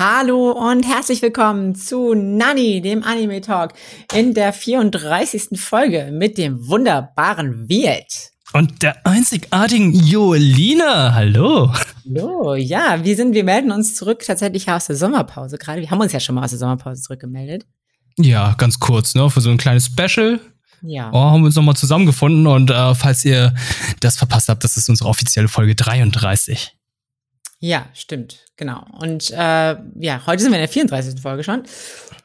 Hallo und herzlich willkommen zu Nani, dem Anime Talk, in der 34. Folge mit dem wunderbaren Wirt. Und der einzigartigen Joelina. Hallo. Hallo, ja, wir sind, wir melden uns zurück tatsächlich aus der Sommerpause gerade. Wir haben uns ja schon mal aus der Sommerpause zurückgemeldet. Ja, ganz kurz, ne, für so ein kleines Special. Ja. Oh, haben wir uns nochmal zusammengefunden und äh, falls ihr das verpasst habt, das ist unsere offizielle Folge 33. Ja, stimmt, genau. Und äh, ja, heute sind wir in der 34. Folge schon.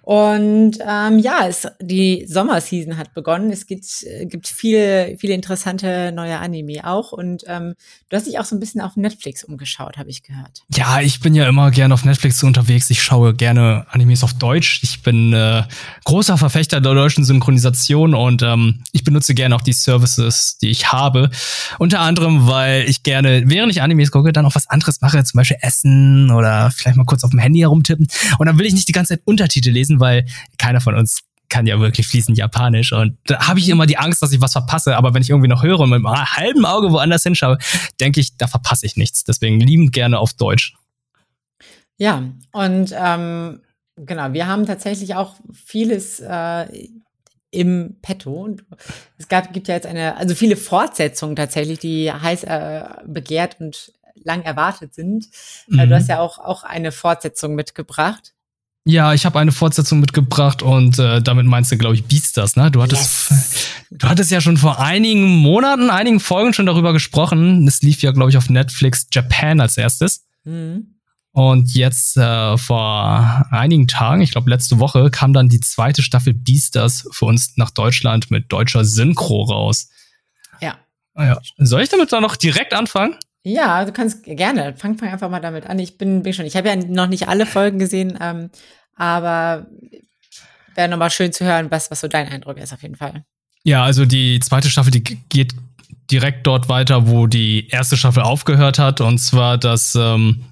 Und ähm, ja, es, die Sommerseason hat begonnen. Es gibt, äh, gibt viele, viele interessante neue Anime auch. Und ähm, du hast dich auch so ein bisschen auf Netflix umgeschaut, habe ich gehört. Ja, ich bin ja immer gerne auf Netflix unterwegs. Ich schaue gerne Animes auf Deutsch. Ich bin äh, großer Verfechter der deutschen Synchronisation und ähm, ich benutze gerne auch die Services, die ich habe. Unter anderem, weil ich gerne, während ich Animes gucke, dann auch was anderes mache, zum Beispiel essen oder vielleicht mal kurz auf dem Handy herumtippen. Und dann will ich nicht die ganze Zeit Untertitel lesen weil keiner von uns kann ja wirklich fließend Japanisch und da habe ich immer die Angst, dass ich was verpasse. Aber wenn ich irgendwie noch höre und mit einem halben Auge woanders hinschaue, denke ich, da verpasse ich nichts. Deswegen liebend gerne auf Deutsch. Ja, und ähm, genau, wir haben tatsächlich auch vieles äh, im Petto. Es gab, gibt ja jetzt eine, also viele Fortsetzungen tatsächlich, die heiß äh, begehrt und lang erwartet sind. Mhm. Du hast ja auch, auch eine Fortsetzung mitgebracht. Ja, ich habe eine Fortsetzung mitgebracht und äh, damit meinst du, glaube ich, Beastars, ne? Du hattest, yes. du hattest ja schon vor einigen Monaten, einigen Folgen schon darüber gesprochen. Es lief ja, glaube ich, auf Netflix Japan als erstes. Mhm. Und jetzt äh, vor einigen Tagen, ich glaube letzte Woche, kam dann die zweite Staffel Beastars für uns nach Deutschland mit deutscher Synchro raus. Ja. Ah ja. Soll ich damit dann noch direkt anfangen? Ja, du kannst gerne. Fang, fang einfach mal damit an. Ich bin, bin schon. Ich habe ja noch nicht alle Folgen gesehen, ähm, aber wäre nochmal schön zu hören, was, was so dein Eindruck ist, auf jeden Fall. Ja, also die zweite Staffel, die geht direkt dort weiter, wo die erste Staffel aufgehört hat. Und zwar, dass ähm,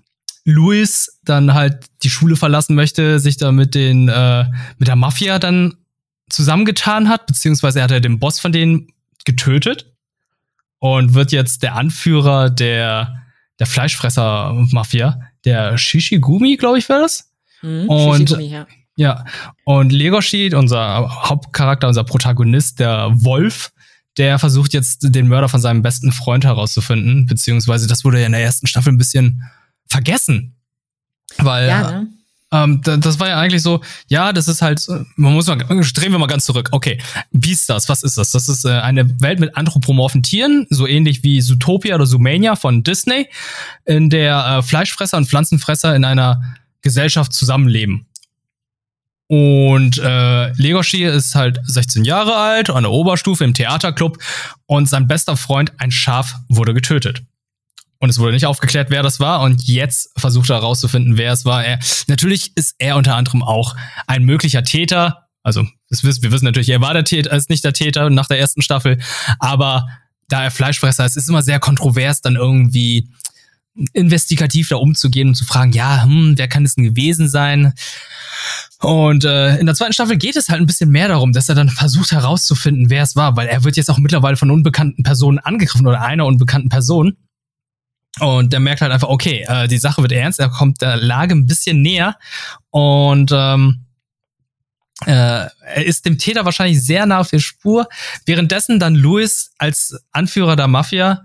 Louis dann halt die Schule verlassen möchte, sich da mit den, äh, mit der Mafia dann zusammengetan hat, beziehungsweise hat er den Boss von denen getötet und wird jetzt der Anführer der, der Fleischfresser-Mafia, der Shishigumi, glaube ich, war das. Mhm, und ja. ja. Und Legoshi, unser Hauptcharakter, unser Protagonist, der Wolf, der versucht jetzt den Mörder von seinem besten Freund herauszufinden, beziehungsweise das wurde ja in der ersten Staffel ein bisschen vergessen. Weil ja, ne? Ähm, das war ja eigentlich so, ja, das ist halt, man muss mal, drehen wir mal ganz zurück. Okay, Beastars, was ist das? Das ist äh, eine Welt mit anthropomorphen Tieren, so ähnlich wie Zootopia oder Zoomania von Disney, in der äh, Fleischfresser und Pflanzenfresser in einer Gesellschaft zusammenleben. Und äh, Legoshi ist halt 16 Jahre alt, an der Oberstufe im Theaterclub und sein bester Freund, ein Schaf, wurde getötet. Und es wurde nicht aufgeklärt, wer das war. Und jetzt versucht er herauszufinden, wer es war. Er, natürlich ist er unter anderem auch ein möglicher Täter. Also, wissen, wir wissen natürlich, er war der Täter, er ist nicht der Täter nach der ersten Staffel. Aber da er Fleischfresser ist, ist immer sehr kontrovers, dann irgendwie investigativ da umzugehen und zu fragen, ja, hm, wer kann es denn gewesen sein? Und äh, in der zweiten Staffel geht es halt ein bisschen mehr darum, dass er dann versucht herauszufinden, wer es war, weil er wird jetzt auch mittlerweile von unbekannten Personen angegriffen oder einer unbekannten Person. Und der merkt halt einfach, okay, äh, die Sache wird ernst, er kommt der Lage ein bisschen näher und ähm, äh, er ist dem Täter wahrscheinlich sehr nah auf der Spur. Währenddessen dann Louis als Anführer der Mafia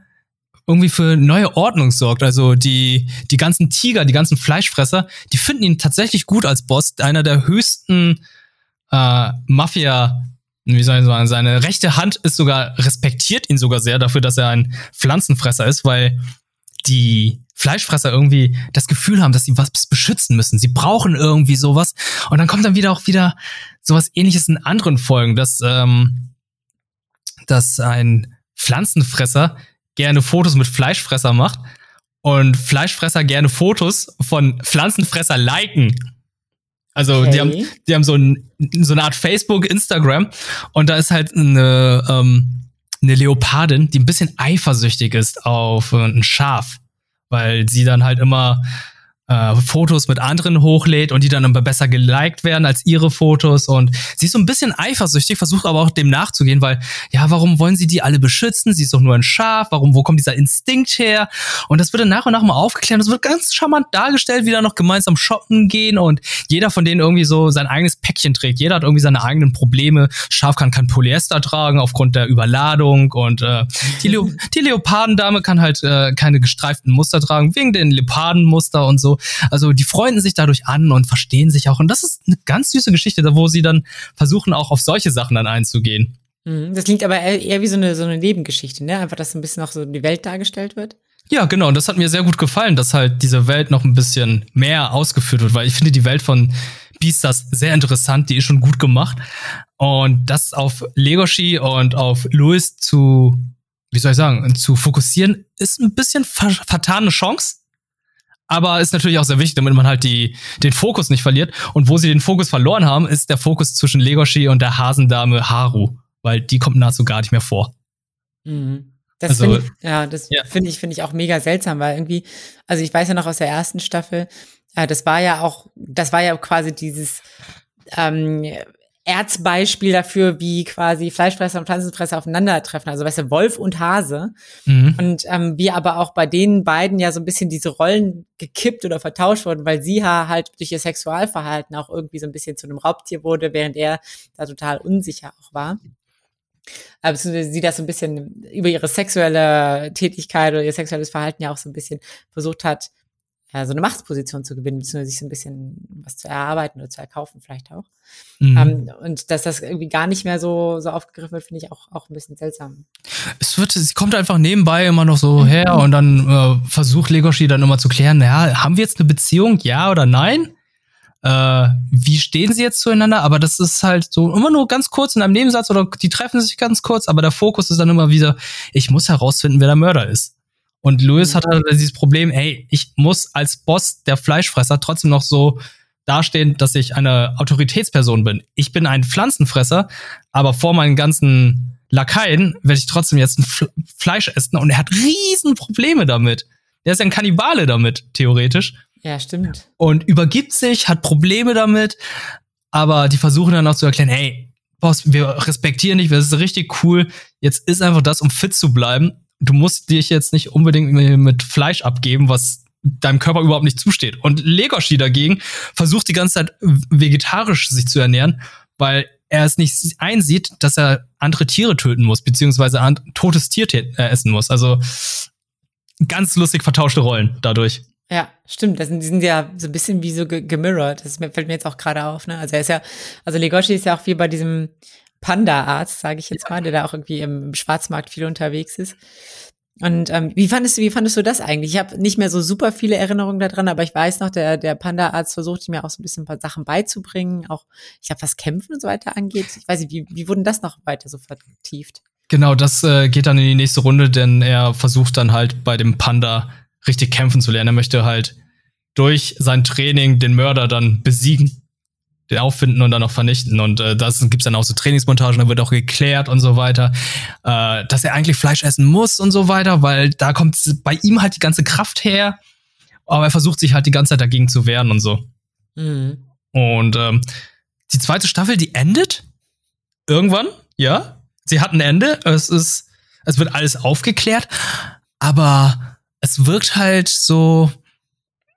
irgendwie für neue Ordnung sorgt. Also die, die ganzen Tiger, die ganzen Fleischfresser, die finden ihn tatsächlich gut als Boss. Einer der höchsten äh, Mafia, wie soll ich sagen, seine rechte Hand ist sogar, respektiert ihn sogar sehr dafür, dass er ein Pflanzenfresser ist, weil die Fleischfresser irgendwie das Gefühl haben, dass sie was beschützen müssen. Sie brauchen irgendwie sowas. Und dann kommt dann wieder auch wieder sowas ähnliches in anderen Folgen, dass, ähm, dass ein Pflanzenfresser gerne Fotos mit Fleischfresser macht und Fleischfresser gerne Fotos von Pflanzenfresser liken. Also okay. die haben, die haben so, ein, so eine Art Facebook, Instagram und da ist halt eine, ähm, eine Leopardin, die ein bisschen eifersüchtig ist auf äh, ein Schaf, weil sie dann halt immer äh, Fotos mit anderen hochlädt und die dann besser geliked werden als ihre Fotos. Und sie ist so ein bisschen eifersüchtig, versucht aber auch dem nachzugehen, weil, ja, warum wollen sie die alle beschützen? Sie ist doch nur ein Schaf, warum, wo kommt dieser Instinkt her? Und das wird dann nach und nach mal aufgeklärt. Das wird ganz charmant dargestellt, wie da noch gemeinsam shoppen gehen und jeder von denen irgendwie so sein eigenes Päckchen trägt. Jeder hat irgendwie seine eigenen Probleme. Schaf kann kein Polyester tragen aufgrund der Überladung und äh, die, Leo die Leopardendame kann halt äh, keine gestreiften Muster tragen, wegen den Leopardenmuster und so. Also die freunden sich dadurch an und verstehen sich auch. Und das ist eine ganz süße Geschichte, da wo sie dann versuchen, auch auf solche Sachen dann einzugehen. Mhm. Das klingt aber eher wie so eine, so eine Nebengeschichte, ne? Einfach, dass ein bisschen auch so die Welt dargestellt wird. Ja, genau. Und das hat mir sehr gut gefallen, dass halt diese Welt noch ein bisschen mehr ausgeführt wird, weil ich finde die Welt von Beastars sehr interessant, die ist schon gut gemacht. Und das auf Legoshi und auf Louis zu, wie soll ich sagen, zu fokussieren, ist ein bisschen ver vertane Chance aber ist natürlich auch sehr wichtig, damit man halt die, den Fokus nicht verliert. Und wo sie den Fokus verloren haben, ist der Fokus zwischen Legoshi und der Hasendame Haru, weil die kommt nahezu gar nicht mehr vor. Mhm. Das also, finde ich, ja, das ja. finde ich, finde ich auch mega seltsam, weil irgendwie, also ich weiß ja noch aus der ersten Staffel, äh, das war ja auch, das war ja quasi dieses ähm, Erzbeispiel dafür, wie quasi Fleischfresser und Pflanzenfresser aufeinandertreffen. Also weißt du, Wolf und Hase. Mhm. Und ähm, wie aber auch bei den beiden ja so ein bisschen diese Rollen gekippt oder vertauscht wurden, weil sie halt durch ihr Sexualverhalten auch irgendwie so ein bisschen zu einem Raubtier wurde, während er da total unsicher auch war. Aber sie das so ein bisschen über ihre sexuelle Tätigkeit oder ihr sexuelles Verhalten ja auch so ein bisschen versucht hat, ja, so eine Machtsposition zu gewinnen, beziehungsweise sich so ein bisschen was zu erarbeiten oder zu erkaufen, vielleicht auch. Mhm. Ähm, und dass das irgendwie gar nicht mehr so, so aufgegriffen wird, finde ich auch, auch ein bisschen seltsam. Es wird, sie kommt einfach nebenbei immer noch so mhm. her und dann äh, versucht Legoshi dann immer zu klären, naja, haben wir jetzt eine Beziehung, ja oder nein? Äh, wie stehen sie jetzt zueinander? Aber das ist halt so immer nur ganz kurz in einem Nebensatz oder die treffen sich ganz kurz, aber der Fokus ist dann immer wieder, ich muss herausfinden, wer der Mörder ist. Und Louis hat halt dieses Problem, hey, ich muss als Boss der Fleischfresser trotzdem noch so dastehen, dass ich eine Autoritätsperson bin. Ich bin ein Pflanzenfresser, aber vor meinen ganzen Lakaien werde ich trotzdem jetzt ein Fleisch essen und er hat riesen Probleme damit. Der ist ja ein Kannibale damit, theoretisch. Ja, stimmt. Und übergibt sich, hat Probleme damit, aber die versuchen dann auch zu erklären, hey, Boss, wir respektieren dich, das ist richtig cool. Jetzt ist einfach das, um fit zu bleiben du musst dich jetzt nicht unbedingt mit Fleisch abgeben, was deinem Körper überhaupt nicht zusteht. Und Legoshi dagegen versucht die ganze Zeit vegetarisch sich zu ernähren, weil er es nicht einsieht, dass er andere Tiere töten muss, beziehungsweise ein totes Tier äh, essen muss. Also ganz lustig vertauschte Rollen dadurch. Ja, stimmt. Das sind, die sind ja so ein bisschen wie so gemirrored. Das fällt mir jetzt auch gerade auf. Ne? Also er ist ja, also Legoshi ist ja auch wie bei diesem Panda-Arzt, sage ich jetzt mal, der da auch irgendwie im Schwarzmarkt viel unterwegs ist. Und ähm, wie fandest du, wie fandest du das eigentlich? Ich habe nicht mehr so super viele Erinnerungen daran, aber ich weiß noch, der, der Panda-Arzt versuchte mir auch so ein bisschen ein paar Sachen beizubringen, auch ich habe was Kämpfen und so weiter angeht. Ich weiß nicht, wie, wie wurden das noch weiter so vertieft? Genau, das äh, geht dann in die nächste Runde, denn er versucht dann halt bei dem Panda richtig kämpfen zu lernen. Er möchte halt durch sein Training den Mörder dann besiegen den auffinden und dann auch vernichten. Und äh, das gibt's dann auch so Trainingsmontagen, da wird auch geklärt und so weiter, äh, dass er eigentlich Fleisch essen muss und so weiter, weil da kommt bei ihm halt die ganze Kraft her. Aber er versucht sich halt die ganze Zeit dagegen zu wehren und so. Mhm. Und ähm, die zweite Staffel, die endet irgendwann, ja. Sie hat ein Ende. Es ist, es wird alles aufgeklärt, aber es wirkt halt so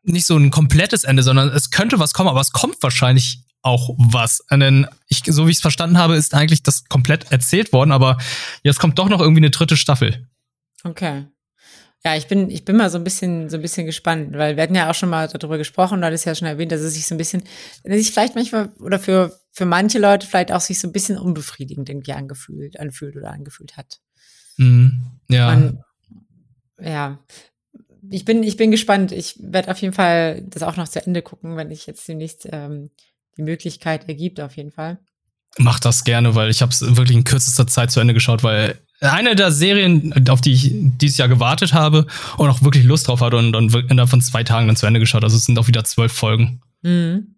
nicht so ein komplettes Ende, sondern es könnte was kommen, aber es kommt wahrscheinlich auch was. Denn ich, so wie ich es verstanden habe, ist eigentlich das komplett erzählt worden, aber jetzt kommt doch noch irgendwie eine dritte Staffel. Okay. Ja, ich bin, ich bin mal so ein bisschen, so ein bisschen gespannt, weil wir hatten ja auch schon mal darüber gesprochen, du hattest ja schon erwähnt, dass es sich so ein bisschen, dass sich vielleicht manchmal oder für, für manche Leute vielleicht auch sich so ein bisschen unbefriedigend irgendwie angefühlt, anfühlt oder angefühlt hat. Mhm. Ja. Man, ja. Ich bin, ich bin gespannt. Ich werde auf jeden Fall das auch noch zu Ende gucken, wenn ich jetzt demnächst ähm, die Möglichkeit ergibt, auf jeden Fall. Mach das gerne, weil ich habe es wirklich in kürzester Zeit zu Ende geschaut, weil eine der Serien, auf die ich dieses Jahr gewartet habe und auch wirklich Lust drauf hatte und dann innerhalb von zwei Tagen dann zu Ende geschaut. Also es sind auch wieder zwölf Folgen. Mhm.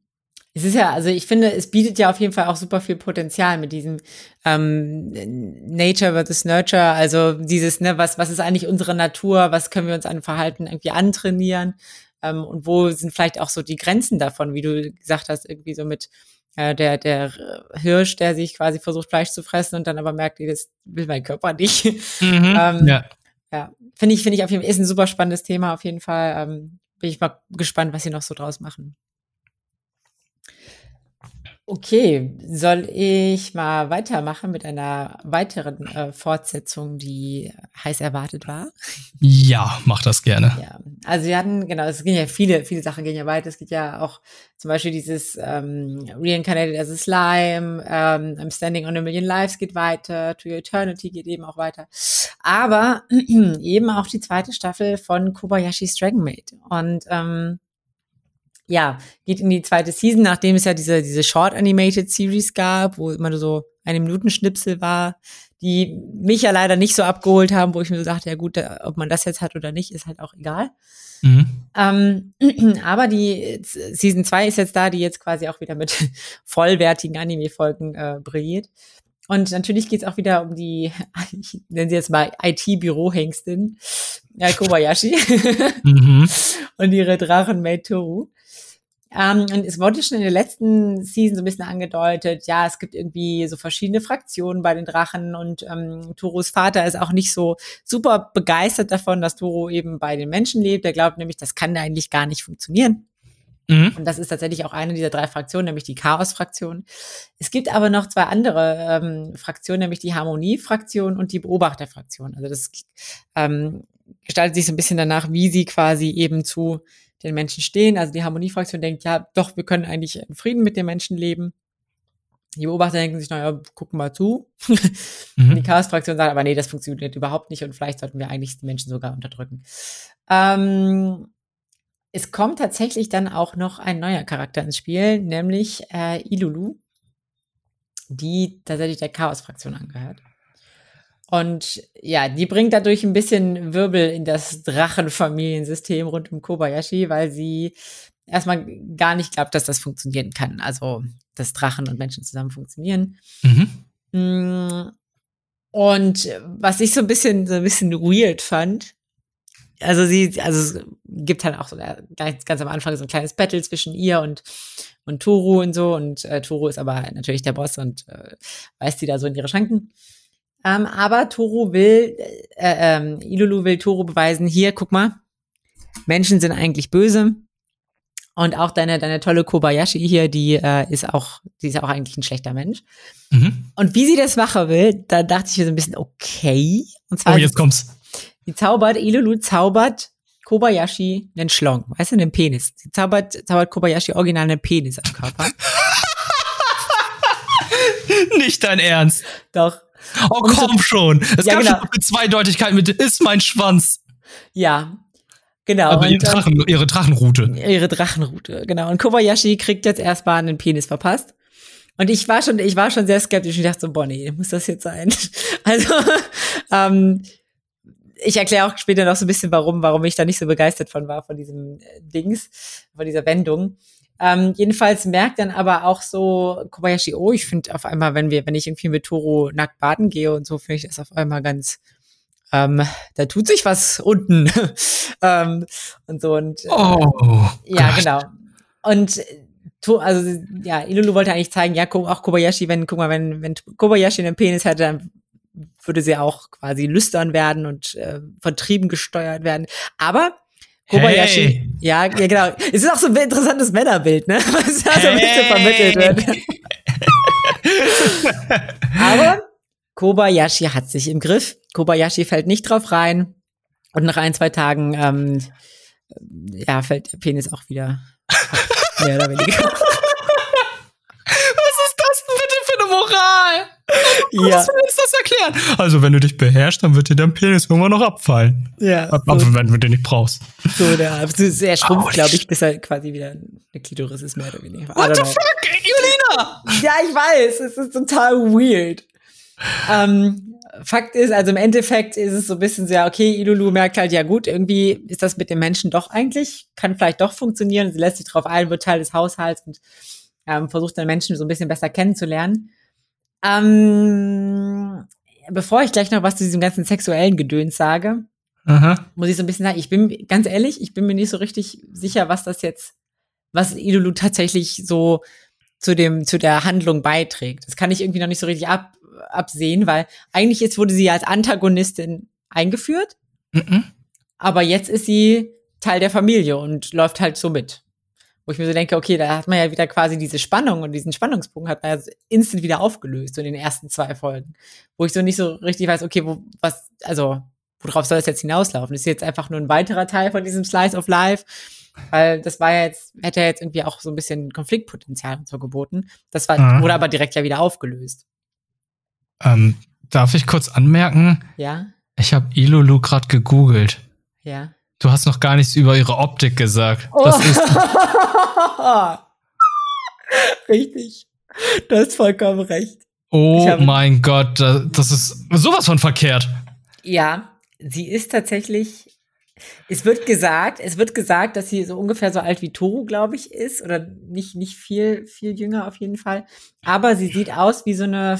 Es ist ja, also ich finde, es bietet ja auf jeden Fall auch super viel Potenzial mit diesem ähm, Nature versus Nurture, also dieses, ne, was, was ist eigentlich unsere Natur, was können wir uns an Verhalten irgendwie antrainieren Ähm, und wo sind vielleicht auch so die Grenzen davon, wie du gesagt hast, irgendwie so mit äh, der, der Hirsch, der sich quasi versucht, Fleisch zu fressen und dann aber merkt, das will mein Körper nicht. Mhm, ähm, ja. Ja, finde ich, finde ich auf jeden Fall, ist ein super spannendes Thema auf jeden Fall. Ähm, bin ich mal gespannt, was sie noch so draus machen. Okay, soll ich mal weitermachen mit einer weiteren äh, Fortsetzung, die heiß erwartet war? Ja, mach das gerne. Ja, also wir hatten, genau, es gehen ja viele, viele Sachen gehen ja weiter. Es gibt ja auch zum Beispiel dieses ähm, Reincarnated as a Slime, ähm, I'm Standing on a Million Lives geht weiter, To Your Eternity geht eben auch weiter. Aber eben auch die zweite Staffel von Kobayashi's Dragon Maid. Und ähm, ja, geht in die zweite Season, nachdem es ja diese, diese Short Animated Series gab, wo immer so eine Minutenschnipsel war, die mich ja leider nicht so abgeholt haben, wo ich mir so dachte, ja gut, ob man das jetzt hat oder nicht, ist halt auch egal. Mhm. Ähm, aber die Season 2 ist jetzt da, die jetzt quasi auch wieder mit vollwertigen Anime-Folgen äh, brilliert. Und natürlich geht es auch wieder um die, ich nenne sie jetzt mal IT-Bürohengstin, äh, Kobayashi mhm. und ihre Drachen Maid Toru. Ähm, und es wurde schon in der letzten Season so ein bisschen angedeutet, ja, es gibt irgendwie so verschiedene Fraktionen bei den Drachen und ähm, Toros Vater ist auch nicht so super begeistert davon, dass Toro eben bei den Menschen lebt. Er glaubt nämlich, das kann eigentlich gar nicht funktionieren. Mhm. Und das ist tatsächlich auch eine dieser drei Fraktionen, nämlich die Chaos-Fraktion. Es gibt aber noch zwei andere ähm, Fraktionen, nämlich die Harmonie-Fraktion und die Beobachter-Fraktion. Also das ähm, gestaltet sich so ein bisschen danach, wie sie quasi eben zu den Menschen stehen. Also die Harmoniefraktion denkt, ja, doch, wir können eigentlich in Frieden mit den Menschen leben. Die Beobachter denken sich, naja, gucken mal zu. Mhm. Die Chaos-Fraktion sagt, aber nee, das funktioniert überhaupt nicht und vielleicht sollten wir eigentlich die Menschen sogar unterdrücken. Ähm, es kommt tatsächlich dann auch noch ein neuer Charakter ins Spiel, nämlich äh, Ilulu, die tatsächlich der Chaos-Fraktion angehört. Und ja, die bringt dadurch ein bisschen Wirbel in das Drachenfamiliensystem rund um Kobayashi, weil sie erstmal gar nicht glaubt, dass das funktionieren kann. Also, dass Drachen und Menschen zusammen funktionieren. Mhm. Mm, und was ich so ein bisschen, so ein bisschen weird fand, also sie, also es gibt halt auch so ganz, ganz am Anfang so ein kleines Battle zwischen ihr und und Toru und so und äh, Toru ist aber natürlich der Boss und äh, weist sie da so in ihre Schranken. Ähm, aber Toro will, äh, ähm, Ilulu will Toro beweisen, hier, guck mal, Menschen sind eigentlich böse. Und auch deine, deine tolle Kobayashi hier, die äh, ist auch, die ist auch eigentlich ein schlechter Mensch. Mhm. Und wie sie das machen will, da dachte ich mir so ein bisschen, okay. Und zwar, oh, jetzt kommt's. Die zaubert, Ilulu zaubert Kobayashi einen Schlong, weißt du, einen Penis. Sie zaubert, zaubert Kobayashi original einen Penis am Körper. Nicht dein Ernst. Doch. Oh, komm schon. Es ja, gab genau. schon eine Zweideutigkeit mit ist mein Schwanz. Ja, Genau. Aber ihre, Drachen, ihre Drachenroute. Ihre Drachenroute, genau. Und Kobayashi kriegt jetzt erstmal einen Penis verpasst. Und ich war schon, ich war schon sehr skeptisch und dachte so, Bonnie, muss das jetzt sein? Also, ähm, ich erkläre auch später noch so ein bisschen, warum, warum ich da nicht so begeistert von war, von diesem äh, Dings, von dieser Wendung. Ähm, jedenfalls merkt dann aber auch so Kobayashi, oh, ich finde auf einmal, wenn wir, wenn ich irgendwie mit Toro nackt baden gehe und so, finde ich das auf einmal ganz, ähm, da tut sich was unten. ähm, und so und äh, oh, ja, Gott. genau. Und also ja, Ilulu wollte eigentlich zeigen, ja, auch Kobayashi, wenn, guck mal, wenn, wenn Kobayashi einen Penis hätte, dann würde sie auch quasi lüstern werden und äh, vertrieben gesteuert werden. Aber Kobayashi. Hey. Ja, ja, genau. Es ist auch so ein interessantes Männerbild, ne? Was da so ein bisschen vermittelt wird. Aber Kobayashi hat sich im Griff. Kobayashi fällt nicht drauf rein. Und nach ein, zwei Tagen, ähm, ja, fällt der Penis auch wieder mehr oder weniger. Moral. Oh, ja. Was du uns das erklären? Also, wenn du dich beherrschst, dann wird dir dein Penis irgendwann noch abfallen. Ja. Ab, so. wenn du den nicht brauchst. So, der, er schrumpft, oh, glaube ich, bis er quasi wieder eine Klitoris ist, mehr oder weniger. What the fuck, Julina? Ja, ich weiß, es ist total weird. Ähm, Fakt ist, also im Endeffekt ist es so ein bisschen so, ja, okay, Ilulu merkt halt, ja gut, irgendwie ist das mit den Menschen doch eigentlich, kann vielleicht doch funktionieren. Sie lässt sich drauf ein, wird Teil des Haushalts und ähm, versucht dann Menschen so ein bisschen besser kennenzulernen. Ähm, bevor ich gleich noch was zu diesem ganzen sexuellen Gedöns sage, Aha. Muss ich so ein bisschen sagen, ich bin ganz ehrlich, ich bin mir nicht so richtig sicher, was das jetzt, was Idolu tatsächlich so zu dem, zu der Handlung beiträgt. Das kann ich irgendwie noch nicht so richtig ab, absehen, weil eigentlich jetzt wurde sie als Antagonistin eingeführt, mhm. aber jetzt ist sie Teil der Familie und läuft halt so mit. Wo ich mir so denke, okay, da hat man ja wieder quasi diese Spannung und diesen Spannungspunkt hat man ja instant wieder aufgelöst, so in den ersten zwei Folgen. Wo ich so nicht so richtig weiß, okay, wo, was, also, worauf soll das jetzt hinauslaufen? Ist jetzt einfach nur ein weiterer Teil von diesem Slice of Life? Weil das war ja jetzt, hätte ja jetzt irgendwie auch so ein bisschen Konfliktpotenzial und so geboten. Das war, mhm. wurde aber direkt ja wieder aufgelöst. Ähm, darf ich kurz anmerken? Ja. Ich habe Ilulu gerade gegoogelt. Ja. Du hast noch gar nichts über ihre Optik gesagt. Oh. Das ist Richtig. Du hast vollkommen recht. Oh mein Gott, das ist sowas von verkehrt. Ja, sie ist tatsächlich. Es wird gesagt, es wird gesagt, dass sie so ungefähr so alt wie Toru, glaube ich, ist. Oder nicht, nicht viel, viel jünger auf jeden Fall. Aber sie sieht aus wie so eine,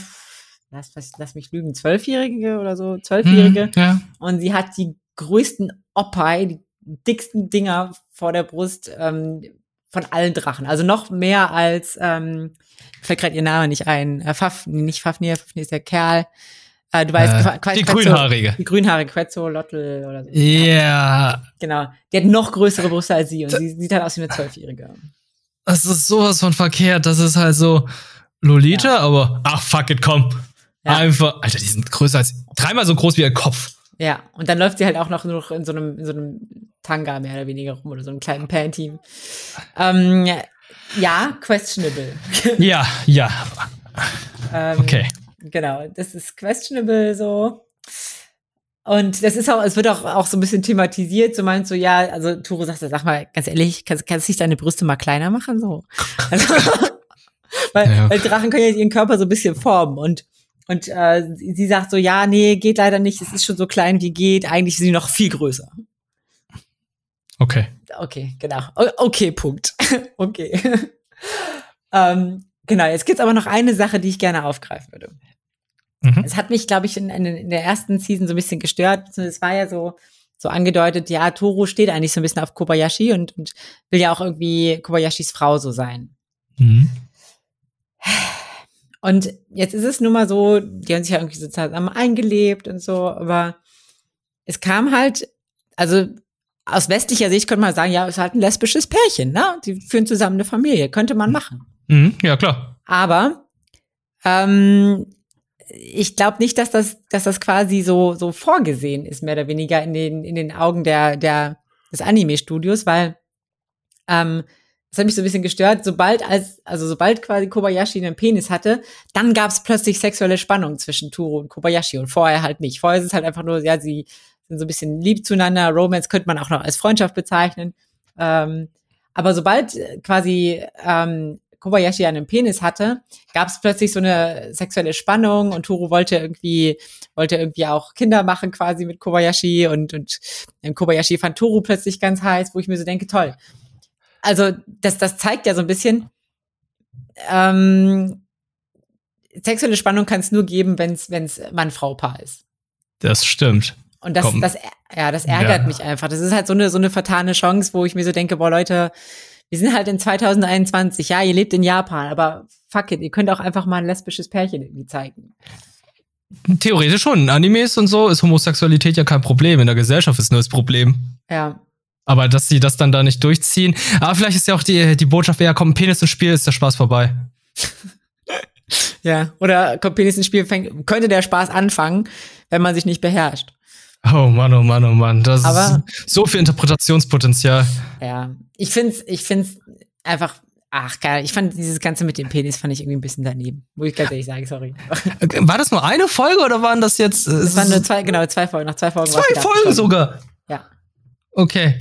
lass, lass mich lügen, Zwölfjährige oder so, Zwölfjährige. Hm, ja. Und sie hat die größten Oppai, die dicksten Dinger vor der Brust ähm, von allen Drachen. Also noch mehr als, ähm, fällt gerade ihr Name nicht ein. Äh, Faf, nicht Fafnir, Fafnir ist der Kerl. Äh, du weißt, äh, Quatsch, die grünhaarige. Die grünhaarige, Quetzo, Lottel oder so. Ja. Yeah. Genau. Die hat noch größere Brüste als sie und sie sieht halt aus wie eine Zwölfjährige. Das ist sowas von verkehrt. Das ist halt so Lolita, ja. aber ach fuck it, komm. Ja. Einfach, Alter, die sind größer als, dreimal so groß wie ihr Kopf. Ja, und dann läuft sie halt auch noch in so einem, in so einem Tanga mehr oder weniger rum oder so einem kleinen Panty. Ähm, ja, questionable. Ja, ja. ähm, okay. Genau, das ist questionable so. Und das ist auch, es wird auch, auch so ein bisschen thematisiert, so meinst du, ja, also Turo sagt, sag mal, ganz ehrlich, kannst, kannst du nicht deine Brüste mal kleiner machen, so? Also, weil, ja. weil Drachen können ja ihren Körper so ein bisschen formen und und äh, sie sagt so, ja, nee, geht leider nicht, es ist schon so klein wie geht, eigentlich ist sie noch viel größer. Okay. Okay, genau. Okay, Punkt. okay. ähm, genau, jetzt gibt's aber noch eine Sache, die ich gerne aufgreifen würde. Mhm. Es hat mich, glaube ich, in, in, der ersten Season so ein bisschen gestört. Es war ja so, so angedeutet, ja, Toru steht eigentlich so ein bisschen auf Kobayashi und, und will ja auch irgendwie Kobayashis Frau so sein. Mhm. Und jetzt ist es nun mal so, die haben sich ja irgendwie so zusammen eingelebt und so, aber es kam halt, also aus westlicher Sicht könnte man sagen, ja, es ist halt ein lesbisches Pärchen, ne? Die führen zusammen eine Familie, könnte man machen. Mhm, ja, klar. Aber ähm, ich glaube nicht, dass das, dass das quasi so, so vorgesehen ist, mehr oder weniger in den, in den Augen der, der, des Anime-Studios, weil ähm, das hat mich so ein bisschen gestört, sobald als, also sobald quasi Kobayashi einen Penis hatte, dann gab es plötzlich sexuelle Spannung zwischen Turo und Kobayashi und vorher halt nicht. Vorher ist es halt einfach nur, ja, sie sind so ein bisschen lieb zueinander, Romance könnte man auch noch als Freundschaft bezeichnen. Ähm, aber sobald quasi ähm, Kobayashi einen Penis hatte, gab es plötzlich so eine sexuelle Spannung und Turo wollte irgendwie wollte irgendwie auch Kinder machen quasi mit Kobayashi und und Kobayashi fand Toro plötzlich ganz heiß, wo ich mir so denke, toll also das, das zeigt ja so ein bisschen, ähm, sexuelle Spannung kann es nur geben, wenn es Mann-Frau-Paar ist. Das stimmt. Und das, das, ja, das ärgert ja. mich einfach. Das ist halt so eine, so eine vertane Chance, wo ich mir so denke, boah, Leute, wir sind halt in 2021, ja, ihr lebt in Japan, aber fuck it, ihr könnt auch einfach mal ein lesbisches Pärchen irgendwie zeigen. Theoretisch schon. In Animes und so ist Homosexualität ja kein Problem. In der Gesellschaft ist nur das Problem. Ja. Aber dass sie das dann da nicht durchziehen. Aber vielleicht ist ja auch die, die Botschaft, ja, kommt ein Penis ins Spiel, ist der Spaß vorbei. ja, oder kommt Penis ins Spiel, fängt, könnte der Spaß anfangen, wenn man sich nicht beherrscht. Oh Mann, oh Mann, oh Mann. Das Aber, ist so viel Interpretationspotenzial. Ja, ich find's, ich find's einfach, ach geil, ich fand dieses Ganze mit dem Penis fand ich irgendwie ein bisschen daneben. Muss ich ganz ehrlich sagen, sorry. War das nur eine Folge oder waren das jetzt? Es waren nur zwei, genau, zwei Folgen, nach zwei Folgen. Zwei Folgen sogar? Ja. Okay.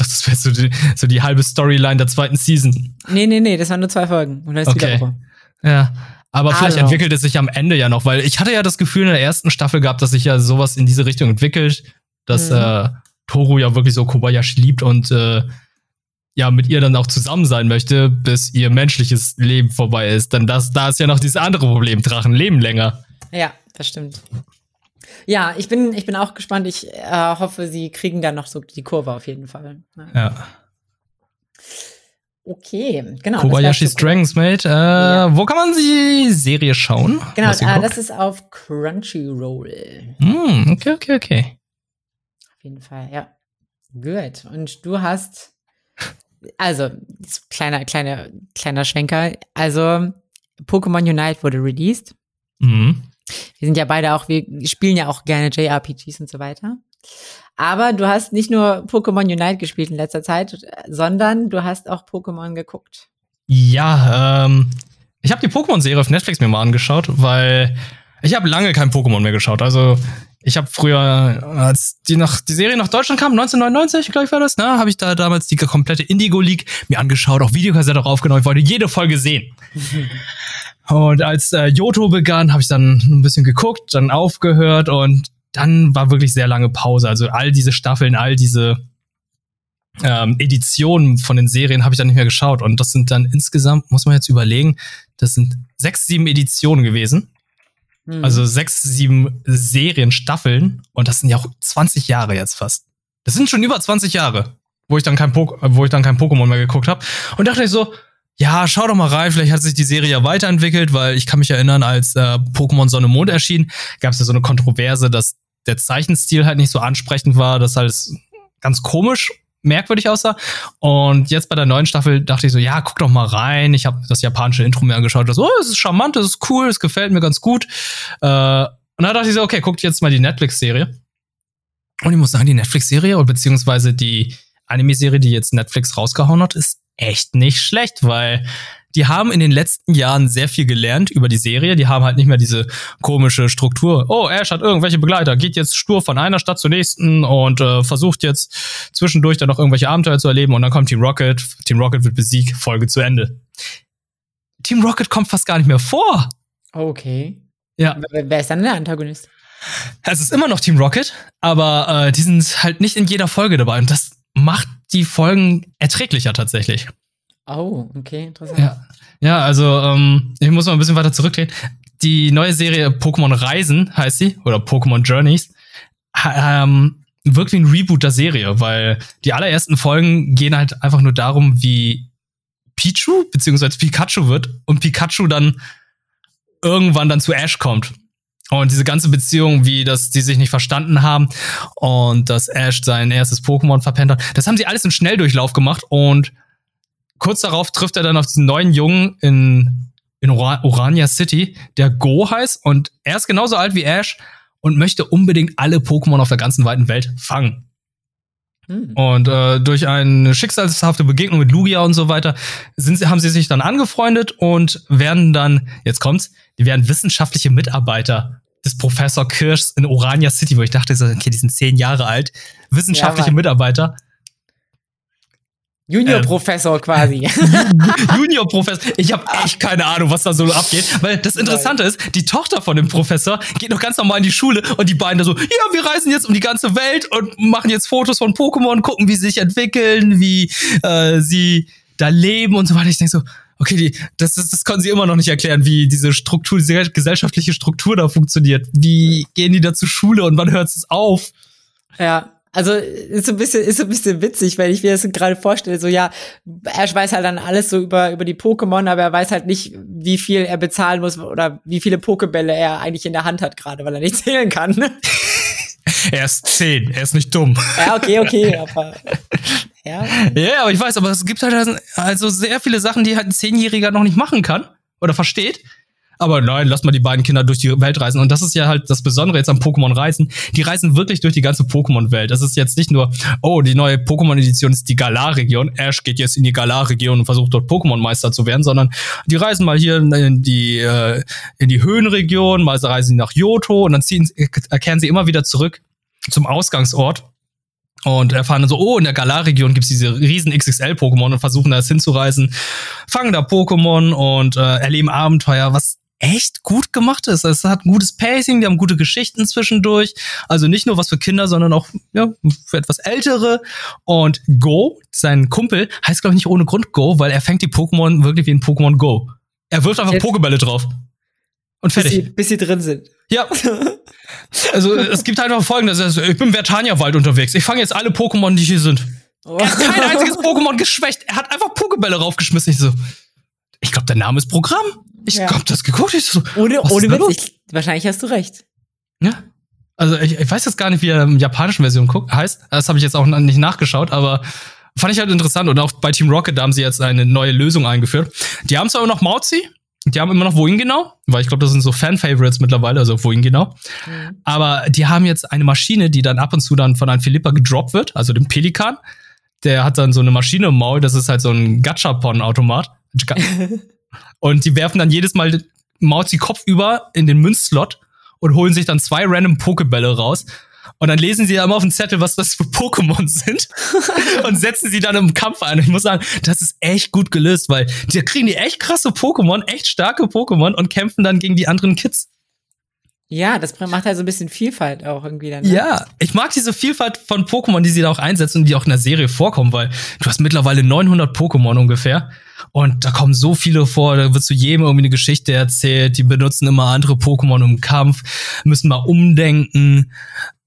Ich dachte, das wäre so die, so die halbe Storyline der zweiten Season. Nee, nee, nee, das waren nur zwei Folgen. Und dann ist okay. wieder Ja. Aber vielleicht also. entwickelt es sich am Ende ja noch, weil ich hatte ja das Gefühl in der ersten Staffel gehabt, dass sich ja sowas in diese Richtung entwickelt, dass mhm. äh, Toru ja wirklich so Kobayashi liebt und äh, ja mit ihr dann auch zusammen sein möchte, bis ihr menschliches Leben vorbei ist. Denn das, da ist ja noch dieses andere Problem, Drachen leben länger. Ja, das stimmt. Ja, ich bin, ich bin auch gespannt. Ich äh, hoffe, sie kriegen dann noch so die Kurve auf jeden Fall. Ja. ja. Okay, genau. Kobayashi's Dragons Mate. Äh, ja. Wo kann man die Serie schauen? Genau, äh, das ist auf Crunchyroll. Mm, okay, okay, okay. Auf jeden Fall, ja. Gut. Und du hast, also, kleiner, kleiner, kleiner Schwenker. Also, Pokémon Unite wurde released. Mhm. Wir sind ja beide auch, wir spielen ja auch gerne JRPGs und so weiter. Aber du hast nicht nur Pokémon Unite gespielt in letzter Zeit, sondern du hast auch Pokémon geguckt. Ja, ähm, ich habe die Pokémon-Serie auf Netflix mir mal angeschaut, weil ich habe lange kein Pokémon mehr geschaut. Also ich habe früher, als die, nach, die Serie nach Deutschland kam, 1999, glaube ich, war das, ne, habe ich da damals die komplette Indigo League mir angeschaut, auch Videokassette aufgenommen. Ich wollte jede Folge sehen. und als äh, Yoto begann, habe ich dann ein bisschen geguckt, dann aufgehört und dann war wirklich sehr lange Pause. Also all diese Staffeln, all diese ähm, Editionen von den Serien habe ich dann nicht mehr geschaut. Und das sind dann insgesamt, muss man jetzt überlegen, das sind sechs, sieben Editionen gewesen. Mhm. Also sechs, sieben Serienstaffeln. Und das sind ja auch 20 Jahre jetzt fast. Das sind schon über 20 Jahre, wo ich dann kein, po wo ich dann kein Pokémon mehr geguckt habe. Und dachte ich so, ja, schau doch mal rein, vielleicht hat sich die Serie ja weiterentwickelt, weil ich kann mich erinnern, als äh, Pokémon Sonne Mond erschien, gab es ja so eine Kontroverse, dass der Zeichenstil halt nicht so ansprechend war, das halt ganz komisch merkwürdig aussah. Und jetzt bei der neuen Staffel dachte ich so, ja, guck doch mal rein. Ich habe das japanische Intro mir angeschaut. Das, oh, es ist charmant, es ist cool, es gefällt mir ganz gut. Äh, und da dachte ich so, okay, guckt jetzt mal die Netflix-Serie. Und ich muss sagen, die Netflix-Serie, beziehungsweise die Anime-Serie, die jetzt Netflix rausgehauen hat, ist echt nicht schlecht, weil die haben in den letzten Jahren sehr viel gelernt über die Serie. Die haben halt nicht mehr diese komische Struktur. Oh, Ash hat irgendwelche Begleiter, geht jetzt stur von einer Stadt zur nächsten und äh, versucht jetzt zwischendurch dann noch irgendwelche Abenteuer zu erleben und dann kommt Team Rocket. Team Rocket wird besiegt, Folge zu Ende. Team Rocket kommt fast gar nicht mehr vor. Okay. Ja. Wer ist dann der Antagonist? Es ist immer noch Team Rocket, aber äh, die sind halt nicht in jeder Folge dabei und das macht die Folgen erträglicher tatsächlich. Oh, okay, interessant. Ja, ja also ähm, ich muss mal ein bisschen weiter zurückgehen. Die neue Serie Pokémon Reisen heißt sie, oder Pokémon Journeys, ähm, wirkt wie ein Reboot der Serie, weil die allerersten Folgen gehen halt einfach nur darum, wie Pichu bzw. Pikachu wird und Pikachu dann irgendwann dann zu Ash kommt. Und diese ganze Beziehung, wie das, die sich nicht verstanden haben und dass Ash sein erstes Pokémon verpennt hat, das haben sie alles im Schnelldurchlauf gemacht und kurz darauf trifft er dann auf diesen neuen Jungen in, in Orania City, der Go heißt und er ist genauso alt wie Ash und möchte unbedingt alle Pokémon auf der ganzen weiten Welt fangen. Hm. Und äh, durch eine schicksalshafte Begegnung mit Lugia und so weiter sind, haben sie sich dann angefreundet und werden dann, jetzt kommt's, die werden wissenschaftliche Mitarbeiter des Professor Kirschs in Orania City, wo ich dachte, okay, die sind zehn Jahre alt, wissenschaftliche ja, Mitarbeiter. Junior-Professor ähm, quasi. Junior-Professor. Ich habe echt keine Ahnung, was da so abgeht. Weil das Interessante ist, die Tochter von dem Professor geht noch ganz normal in die Schule und die beiden da so, ja, wir reisen jetzt um die ganze Welt und machen jetzt Fotos von Pokémon, gucken, wie sie sich entwickeln, wie äh, sie da leben und so weiter. Ich denke so, okay, die, das, das, das können sie immer noch nicht erklären, wie diese Struktur, diese gesellschaftliche Struktur da funktioniert. Wie gehen die da zur Schule und wann hört es auf? Ja, also ist so ein bisschen, ist so ein bisschen witzig, weil ich mir das gerade vorstelle, so ja, Ash weiß halt dann alles so über, über die Pokémon, aber er weiß halt nicht, wie viel er bezahlen muss oder wie viele Pokebälle er eigentlich in der Hand hat gerade, weil er nicht zählen kann. er ist zehn, er ist nicht dumm. Ja, okay, okay, aber ja. Ja, aber ich weiß, aber es gibt halt also sehr viele Sachen, die halt ein Zehnjähriger noch nicht machen kann oder versteht. Aber nein, lass mal die beiden Kinder durch die Welt reisen. Und das ist ja halt das Besondere jetzt am Pokémon Reisen. Die reisen wirklich durch die ganze Pokémon-Welt. Das ist jetzt nicht nur, oh, die neue Pokémon-Edition ist die Galar-Region. Ash geht jetzt in die Galar-Region und versucht dort Pokémon-Meister zu werden, sondern die reisen mal hier in die, äh, in die Höhenregion, mal reisen sie nach Johto und dann ziehen, erkennen sie immer wieder zurück zum Ausgangsort und erfahren dann so, oh, in der Galar-Region gibt's diese riesen XXL-Pokémon und versuchen da hinzureisen, fangen da Pokémon und äh, erleben Abenteuer, was echt gut gemacht ist. Es hat ein gutes Pacing, die haben gute Geschichten zwischendurch. Also nicht nur was für Kinder, sondern auch ja, für etwas Ältere. Und Go, sein Kumpel, heißt glaube ich nicht ohne Grund Go, weil er fängt die Pokémon wirklich wie in Pokémon Go. Er wirft einfach Pokebälle drauf. Und fertig. Bis sie, bis sie drin sind. Ja. Also es gibt halt noch folgendes. Also, ich bin im Vertania-Wald unterwegs. Ich fange jetzt alle Pokémon, die hier sind. Oh. Er hat kein einziges Pokémon geschwächt. Er hat einfach Pokebälle raufgeschmissen. Ich so, ich glaube, der Name ist Programm. Ich Ja. hab das geguckt. Ich so, Ohne, ohne ist? Witz, ich, wahrscheinlich hast du recht. Ja. Also ich, ich weiß jetzt gar nicht, wie er im japanischen Version guckt, heißt. Das habe ich jetzt auch noch nicht nachgeschaut, aber fand ich halt interessant. Und auch bei Team Rocket, da haben sie jetzt eine neue Lösung eingeführt. Die haben zwar immer noch Mauzi, die haben immer noch Wohin genau, weil ich glaube, das sind so Fan-Favorites mittlerweile, also Wohin genau. Mhm. Aber die haben jetzt eine Maschine, die dann ab und zu dann von einem Philippa gedroppt wird, also dem Pelikan. Der hat dann so eine Maschine im Maul, das ist halt so ein Gachapon-Automat. Und die werfen dann jedes Mal Mauzi Kopf über in den Münzslot und holen sich dann zwei random Pokebälle raus. Und dann lesen sie ja immer auf den Zettel, was das für Pokémon sind und setzen sie dann im Kampf ein. Ich muss sagen, das ist echt gut gelöst, weil da kriegen die echt krasse Pokémon, echt starke Pokémon und kämpfen dann gegen die anderen Kids. Ja, das macht halt so ein bisschen Vielfalt auch irgendwie dann. ne? Ja, ich mag diese Vielfalt von Pokémon, die sie da auch einsetzen und die auch in der Serie vorkommen, weil du hast mittlerweile 900 Pokémon ungefähr und da kommen so viele vor, da wird zu jedem irgendwie eine Geschichte erzählt, die benutzen immer andere Pokémon im Kampf, müssen mal umdenken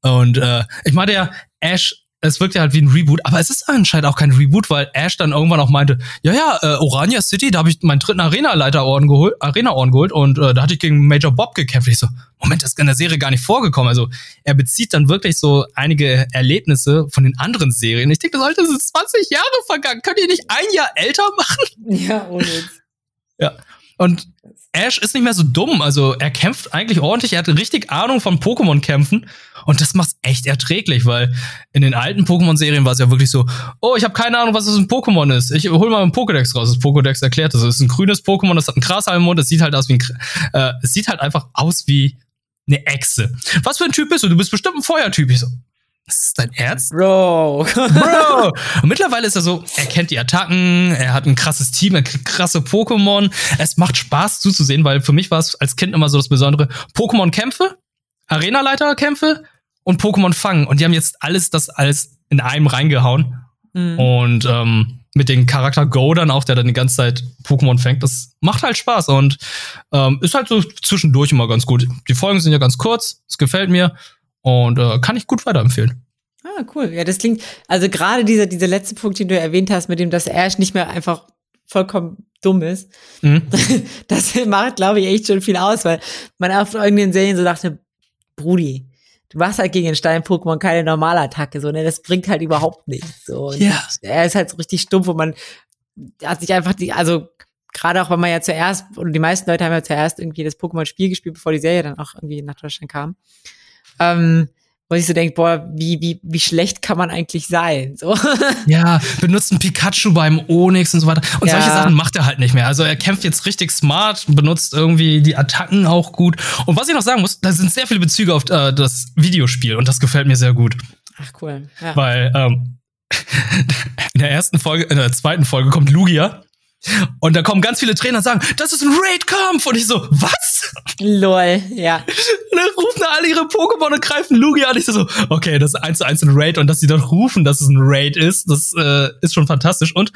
und äh, ich meinte ja, Ash, es wirkt ja halt wie ein Reboot, aber es ist anscheinend auch kein Reboot, weil Ash dann irgendwann auch meinte, ja, ja, äh, Orania City, da habe ich meinen dritten Arena-Leiterorden geholt, Arena-Orden geholt und äh, da hatte ich gegen Major Bob gekämpft. Ich so, Moment, das ist in der Serie gar nicht vorgekommen. Also er bezieht dann wirklich so einige Erlebnisse von den anderen Serien. Ich denke, Alter, das sind 20 Jahre vergangen. Könnt ihr nicht ein Jahr älter machen? Ja, ohne Witz. Und Ash ist nicht mehr so dumm. Also er kämpft eigentlich ordentlich. Er hat richtig Ahnung von Pokémon-Kämpfen. Und das macht's echt erträglich, weil in den alten Pokémon-Serien war es ja wirklich so, oh, ich habe keine Ahnung, was das ein Pokémon ist. Ich hol mal einen Pokédex raus. Das Pokédex erklärt das. Es ist ein grünes Pokémon, das hat einen Grashalm im Mund. Es sieht halt aus wie ein, äh, es sieht halt einfach aus wie eine Echse. Was für ein Typ bist du? Du bist bestimmt ein Feuertyp. Ich so, ist das dein Ernst? Bro. Bro! Und mittlerweile ist er so, er kennt die Attacken, er hat ein krasses Team, er kriegt krasse Pokémon. Es macht Spaß zuzusehen, weil für mich war es als Kind immer so das Besondere. Pokémon-Kämpfe, Arenaleiter-Kämpfe und Pokémon fangen. Und die haben jetzt alles das alles in einem reingehauen. Mhm. Und ähm, mit dem Charakter Go dann auch, der dann die ganze Zeit Pokémon fängt, das macht halt Spaß und ähm, ist halt so zwischendurch immer ganz gut. Die Folgen sind ja ganz kurz, es gefällt mir und äh, kann ich gut weiterempfehlen. Ah, cool. Ja, das klingt, also gerade dieser, dieser letzte Punkt, den du erwähnt hast, mit dem, dass Ash nicht mehr einfach vollkommen dumm ist, Mhm. das macht, glaube ich, echt schon viel aus, weil man auf irgendeinen Serien so dachte, Brudi, du machst halt gegen den Stein-Pokémon keine normale Attacke, so, ne, das bringt halt überhaupt nichts, so. Und Ja. Er ist halt so richtig stumpf und man hat sich einfach die, also, gerade auch, weil man ja zuerst, oder die meisten Leute haben ja zuerst irgendwie das Pokémon-Spiel gespielt, bevor die Serie dann auch irgendwie nach Deutschland kam. Ähm, wo ich so denke, boah, wie, wie, wie schlecht kann man eigentlich sein? So. Ja, benutzt ein Pikachu beim Onyx und so weiter. Und Ja. solche Sachen macht er halt nicht mehr. Also er kämpft jetzt richtig smart, benutzt irgendwie die Attacken auch gut. Und was ich noch sagen muss, da sind sehr viele Bezüge auf äh, das Videospiel und das gefällt mir sehr gut. Ach, cool. Ja. Weil ähm, in der ersten Folge, in der zweiten Folge kommt Lugia. Und da kommen ganz viele Trainer und sagen, das ist ein Raid-Kampf. Und ich so, was? Lol, ja. Und dann rufen alle ihre Pokémon und greifen Lugia an. Ich so, okay, das ist eins zu eins ein Raid. Und dass sie dann rufen, dass es ein Raid ist, das äh, ist schon fantastisch. Und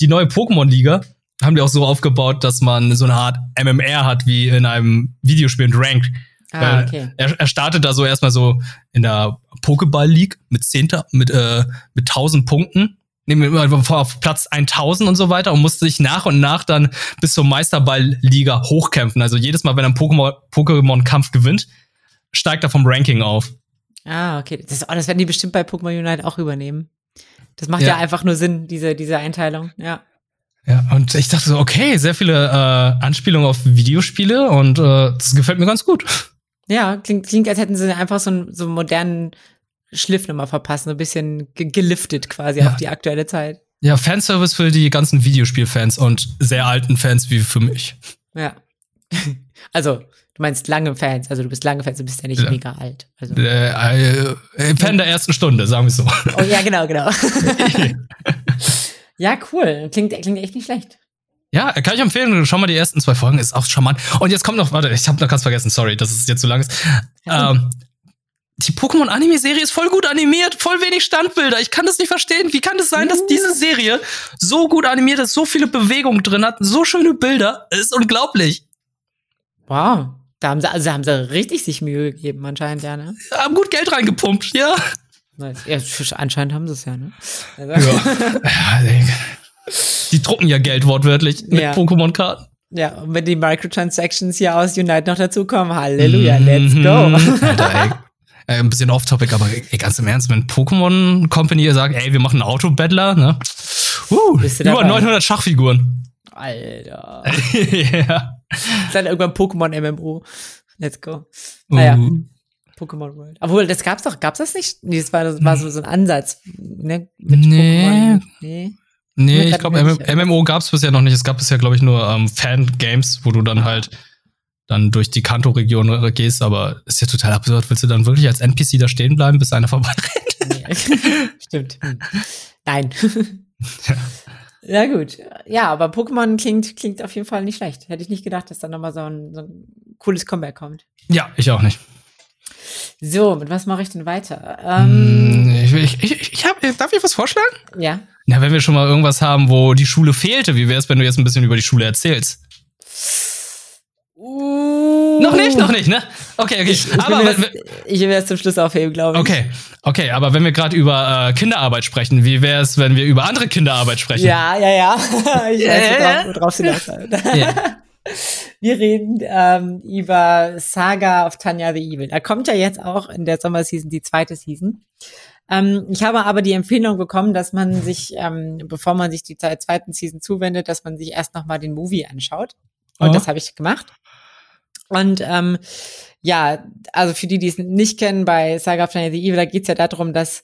die neue Pokémon-Liga haben die auch so aufgebaut, dass man so eine Art MMR hat, wie in einem Videospiel in Ranked. Ah, okay. er, er startet da so erstmal so in der Pokéball League mit 10, mit, äh, mit 1000 Punkten. Nehmen wir immer auf Platz 1000 und so weiter und musste sich nach und nach dann bis zur Meisterball-Liga hochkämpfen. Also jedes Mal, wenn er einen Pokémon- Pokémon-Kampf gewinnt, steigt er vom Ranking auf. Ah, okay. Das, oh, das werden die bestimmt bei Pokémon Unite auch übernehmen. Das macht ja, Ja. einfach nur Sinn, diese, diese Einteilung. Ja. Ja, und ich dachte so, okay, sehr viele äh, Anspielungen auf Videospiele und äh, das gefällt mir ganz gut. Ja, klingt, klingt, als hätten sie einfach so einen, so einen modernen Schliff nochmal verpasst, so ein bisschen ge geliftet quasi Ja. auf die aktuelle Zeit. Ja, Fanservice für die ganzen Videospielfans und sehr alten Fans wie für mich. Ja. Also, du meinst lange Fans, also du bist lange Fans, du bist ja nicht Ja. mega alt. Also. Äh, äh, äh, Fan der ersten Stunde, sagen wir so. Oh ja, genau, genau. ja, cool. Klingt, klingt echt nicht schlecht. Ja, kann ich empfehlen. Schau mal die ersten zwei Folgen, ist auch charmant. Und jetzt kommt noch, warte, ich habe noch ganz vergessen, sorry, dass es jetzt so lang ist. Ähm, die Pokémon-Anime-Serie ist voll gut animiert, voll wenig Standbilder. Ich kann das nicht verstehen. Wie kann das sein, dass diese Serie so gut animiert ist, so viele Bewegungen drin hat, so schöne Bilder? Das ist unglaublich. Wow. Da haben sie, also haben sie richtig sich Mühe gegeben, anscheinend, ja, ne? Haben gut Geld reingepumpt, ja. Ja, anscheinend haben sie es ja, ne? Also. Ja. Die drucken ja Geld wortwörtlich mit ja. Pokémon-Karten. Ja, und wenn die Microtransactions hier aus Unite noch dazukommen, Halleluja, mm -hmm. let's go. Alter, ey. Äh, ein bisschen off-topic, aber ey, ganz im Ernst, wenn Pokémon Company sagt, ey, wir machen einen Auto-Battler, ne? Uh, über 900 Schachfiguren. Alter. ja. Dann irgendwann Pokémon MMO. Let's go. Naja. Uh. Pokémon World. Obwohl, das gab's doch, gab's das nicht? Nee, das war, das war so, so ein Ansatz, ne? Mit nee. Pokémon. Nee. Nee, ich glaube, MMO gab es bisher noch nicht. Es gab bisher, glaube ich, nur ähm, Fan-Games, wo du dann halt dann durch die Kanto-Region gehst, aber ist ja total absurd. Willst du dann wirklich als NPC da stehen bleiben, bis einer vorbeirennt? Nee. Stimmt. Nein. ja. Ja, gut. Ja, aber Pokémon klingt, klingt auf jeden Fall nicht schlecht. Hätte ich nicht gedacht, dass da nochmal so ein, so ein cooles Comeback kommt. Ja, ich auch nicht. So, mit was mache ich denn weiter? Ähm, hm, ich, ich, ich, ich hab, darf ich was vorschlagen? Ja. Na, wenn wir schon mal irgendwas haben, wo die Schule fehlte, wie wäre es, wenn du jetzt ein bisschen über die Schule erzählst? Uh. Noch nicht, noch nicht, ne? Okay, okay. Ich, ich aber ich will es zum Schluss aufheben, glaube ich. Okay, okay, aber wenn wir gerade über äh, Kinderarbeit sprechen, wie wäre es, wenn wir über andere Kinderarbeit sprechen? Ja, ja, ja. ich weiß, worauf, sie das ja. Wir reden ähm, über Saga of Tanya the Evil. Da kommt ja jetzt auch in der Sommerseason die zweite Season. Ähm, ich habe aber die Empfehlung bekommen, dass man sich, ähm, bevor man sich die zweiten Season zuwendet, dass man sich erst nochmal den Movie anschaut. Und oh. das habe ich gemacht. Und ähm, ja, also für die, die es nicht kennen, bei Saga of Tanya the Evil, da geht es ja darum, dass